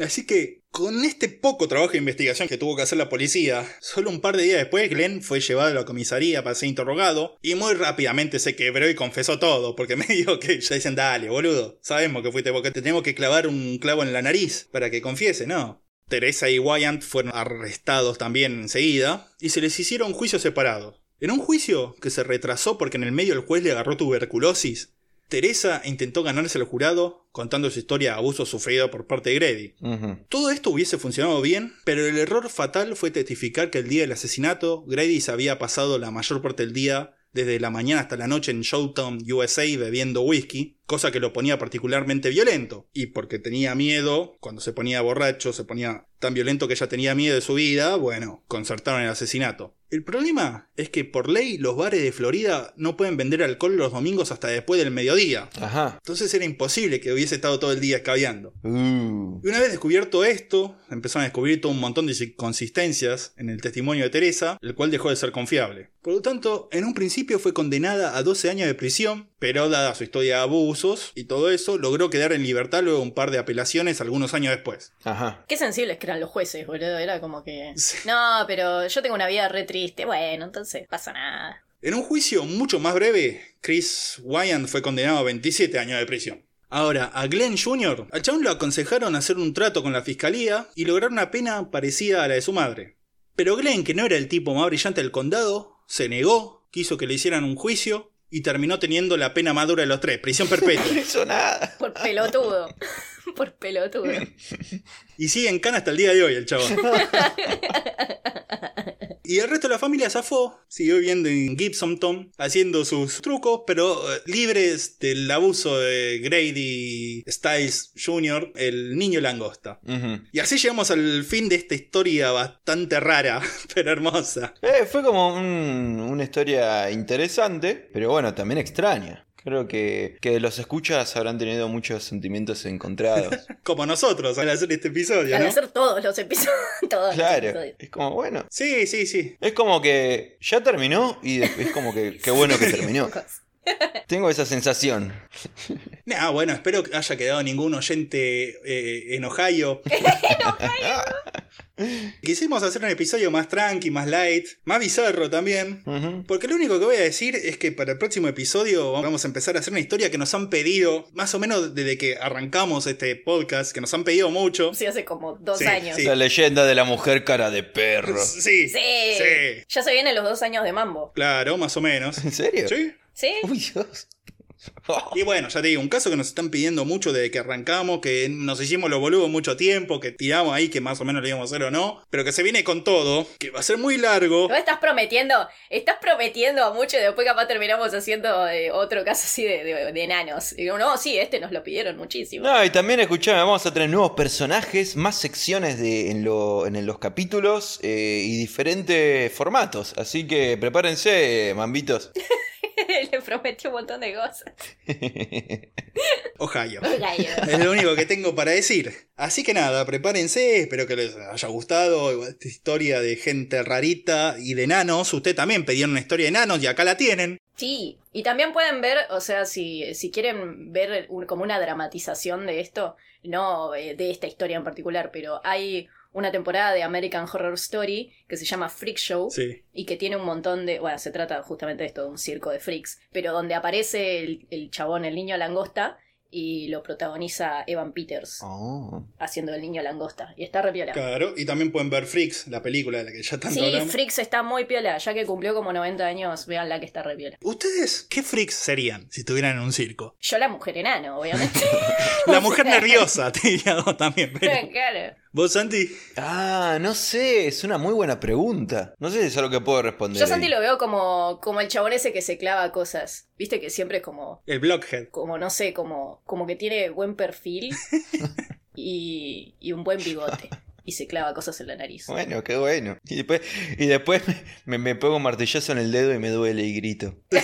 Así que, con este poco trabajo de investigación que tuvo que hacer la policía, solo un par de días después Glenn fue llevado a la comisaría para ser interrogado y muy rápidamente se quebró y confesó todo, porque medio que ya dicen, dale, boludo, sabemos que fuiste porque te tenemos que clavar un clavo en la nariz para que confiese, ¿no? Teresa y Wyant fueron arrestados también enseguida y se les hicieron juicios separados. En un juicio que se retrasó porque en el medio el juez le agarró tuberculosis, Teresa intentó ganarse al jurado contando su historia de abuso sufrido por parte de Grady. Todo esto hubiese funcionado bien, pero el error fatal fue testificar que el día del asesinato, Grady se había pasado la mayor parte del día, desde la mañana hasta la noche en Showtown, USA, bebiendo whisky, cosa que lo ponía particularmente violento. Y porque tenía miedo, cuando se ponía borracho, se ponía tan violento que ya tenía miedo de su vida, bueno, concertaron el asesinato. El problema es que por ley los bares de Florida no pueden vender alcohol los domingos hasta después del mediodía. Ajá. Entonces era imposible que hubiese estado todo el día escabeando. Uh. Y una vez descubierto esto, empezaron a descubrir todo un montón de inconsistencias en el testimonio de Teresa, el cual dejó de ser confiable. Por lo tanto, en un principio fue condenada a 12 años de prisión pero dada su historia de abusos y todo eso, logró quedar en libertad luego de un par de apelaciones algunos años después. Ajá. Qué sensibles que eran los jueces, boludo. Era como que. Sí. No, pero yo tengo una vida re triste. Bueno, entonces pasa nada. En un juicio mucho más breve, Chris Wyand fue condenado a 27 años de prisión. Ahora, a Glenn Jr., al chabón lo aconsejaron hacer un trato con la fiscalía y lograr una pena parecida a la de su madre. Pero Glenn, que no era el tipo más brillante del condado, se negó, quiso que le hicieran un juicio y terminó teniendo la pena más dura de los tres, prisión perpetua. No hizo nada. Por pelotudo. Por pelotudo. Y sigue en cana hasta el día de hoy el chabón. Y el resto de la familia zafó, siguió viviendo en Gibsonton, haciendo sus trucos, pero eh, libres del abuso de Grady Styles Jr., el niño langosta. Y así llegamos al fin de esta historia bastante rara, pero hermosa. Eh, fue como un- una historia interesante, pero bueno, también extraña. Creo que, que los escuchas habrán tenido muchos sentimientos encontrados. Como nosotros al hacer este episodio, Van a ¿no? hacer todos los episodios. todos los Claro. episodios. Es como, bueno. Sí, sí, sí. Es como que ya terminó y es como que qué bueno que terminó. Tengo esa sensación. Nah, bueno, espero que haya quedado ningún oyente eh, en Ohio. Quisimos hacer un episodio más tranqui, más light, más bizarro también. Porque lo único que voy a decir es que para el próximo episodio vamos a empezar a hacer una historia que nos han pedido, más o menos desde que arrancamos este podcast, que nos han pedido mucho. Sí, hace como dos Sí, años. sí. La leyenda de la mujer cara de perro. Sí, Sí. sí. Ya se vienen los dos años de mambo. Claro, más o menos. ¿En serio? Sí. ¿Sí? Uy, Dios. Y bueno, ya te digo, un caso que nos están pidiendo mucho desde que arrancamos, que nos hicimos los boludos mucho tiempo, que tiramos ahí que más o menos lo íbamos a hacer o no, pero que se viene con todo, que va a ser muy largo. ¿No estás prometiendo? Estás prometiendo mucho y después capaz terminamos haciendo eh, otro caso así de, de- de enanos. Y digo, no, sí, este nos lo pidieron muchísimo. No, y también escuchame, vamos a tener nuevos personajes, más secciones de, en, lo- en los capítulos eh, y diferentes formatos. Así que prepárense, mambitos. Le prometió un montón de cosas. Ohio. Gallo. Es lo único que tengo para decir. Así que nada, prepárense, espero que les haya gustado esta historia de gente rarita y de enanos. Usted también pidieron una historia de enanos y acá la tienen. Sí, y también pueden ver, o sea, si, si quieren ver un- como una dramatización de esto, no eh, de esta historia en particular, pero hay una temporada de American Horror Story que se llama Freak Show Sí. y que tiene un montón de, bueno, se trata justamente de esto, de un circo de freaks, pero donde aparece el, el chabón, el niño langosta, y lo protagoniza Evan Peters Oh. haciendo el niño langosta, y está re piola. Claro, y también pueden ver Freaks, la película de la que ya tanto Sí, hablamos. Freaks está muy piola, ya que cumplió como 90 años, veanla que está re piola. ¿Ustedes qué freaks serían si estuvieran en un circo? Yo la mujer enano, obviamente. La mujer nerviosa, te diría también. pero- claro. ¿Vos, Santi? Ah, no sé, es una muy buena pregunta. No sé si es algo que puedo responder. Yo Santi ahí. lo veo como, como el chabón ese que se clava cosas. Viste que siempre es como, El Blockhead. como no sé, como, como que tiene buen perfil y, y un buen bigote. Y se clava cosas en la nariz. Bueno, qué bueno. Y después, y después me, me pongo un martillazo en el dedo y me duele y grito. sí,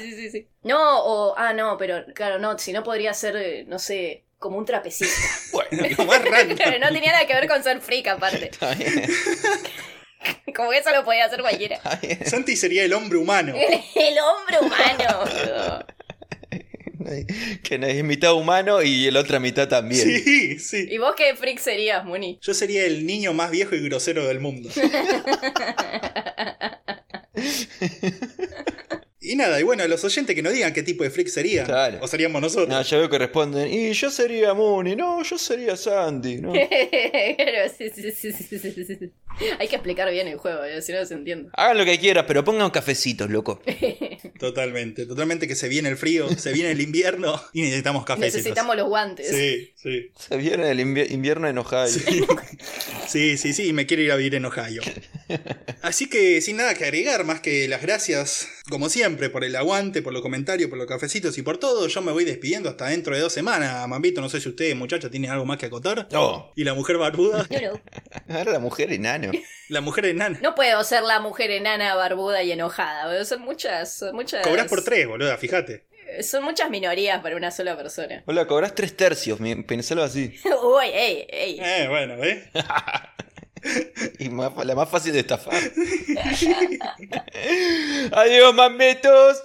sí, sí, sí. No, o. Ah, no, pero claro, no, si no podría ser, eh, no sé, como un trapecista. Bueno, lo más raro. No tenía nada que ver con ser freak aparte. Está bien, Como que eso lo podía hacer cualquiera. está bien. Santi sería el hombre humano. El hombre humano. boludo. Que no es mitad humano y el otra mitad también. Sí, sí. ¿Y vos qué freak serías, Muni? Yo sería el niño más viejo y grosero del mundo. Y nada, y bueno, los oyentes que nos digan qué tipo de freak serían. Claro. O seríamos nosotros. No, ya veo que responden, y yo sería Mooney, no, yo sería Sandy, ¿no? Claro, sí, sí, sí, sí, sí, sí, sí. Hay que explicar bien el juego, eh, si no se entiende. Hagan lo que quieran, pero pongan cafecitos, loco. Totalmente, totalmente que se viene el frío, se viene el invierno y necesitamos cafecitos. Necesitamos los guantes. Sí, sí. Se viene el invi- invierno en Ohio. Sí, sí, sí, y me quiero ir a vivir en Ohio. Así que sin nada que agregar, más que las gracias, como siempre, por el aguante, por los comentarios, por los cafecitos y por todo, yo me voy despidiendo hasta dentro de dos semanas. Mambito, no sé si ustedes, muchachos, tienen algo más que acotar. No, Y la mujer barbuda, No, no. ahora la mujer enano. la mujer enana. No puedo ser la mujer enana, barbuda y enojada. boludo. Son muchas, son muchas. Cobrás por tres, boluda, fíjate. Son muchas minorías para una sola persona. Hola, cobrás tres tercios, mi- pensalo así. Uy, ey, ey. Eh, bueno, ¿ves? Y la más fácil de estafar. Adiós, mamitos.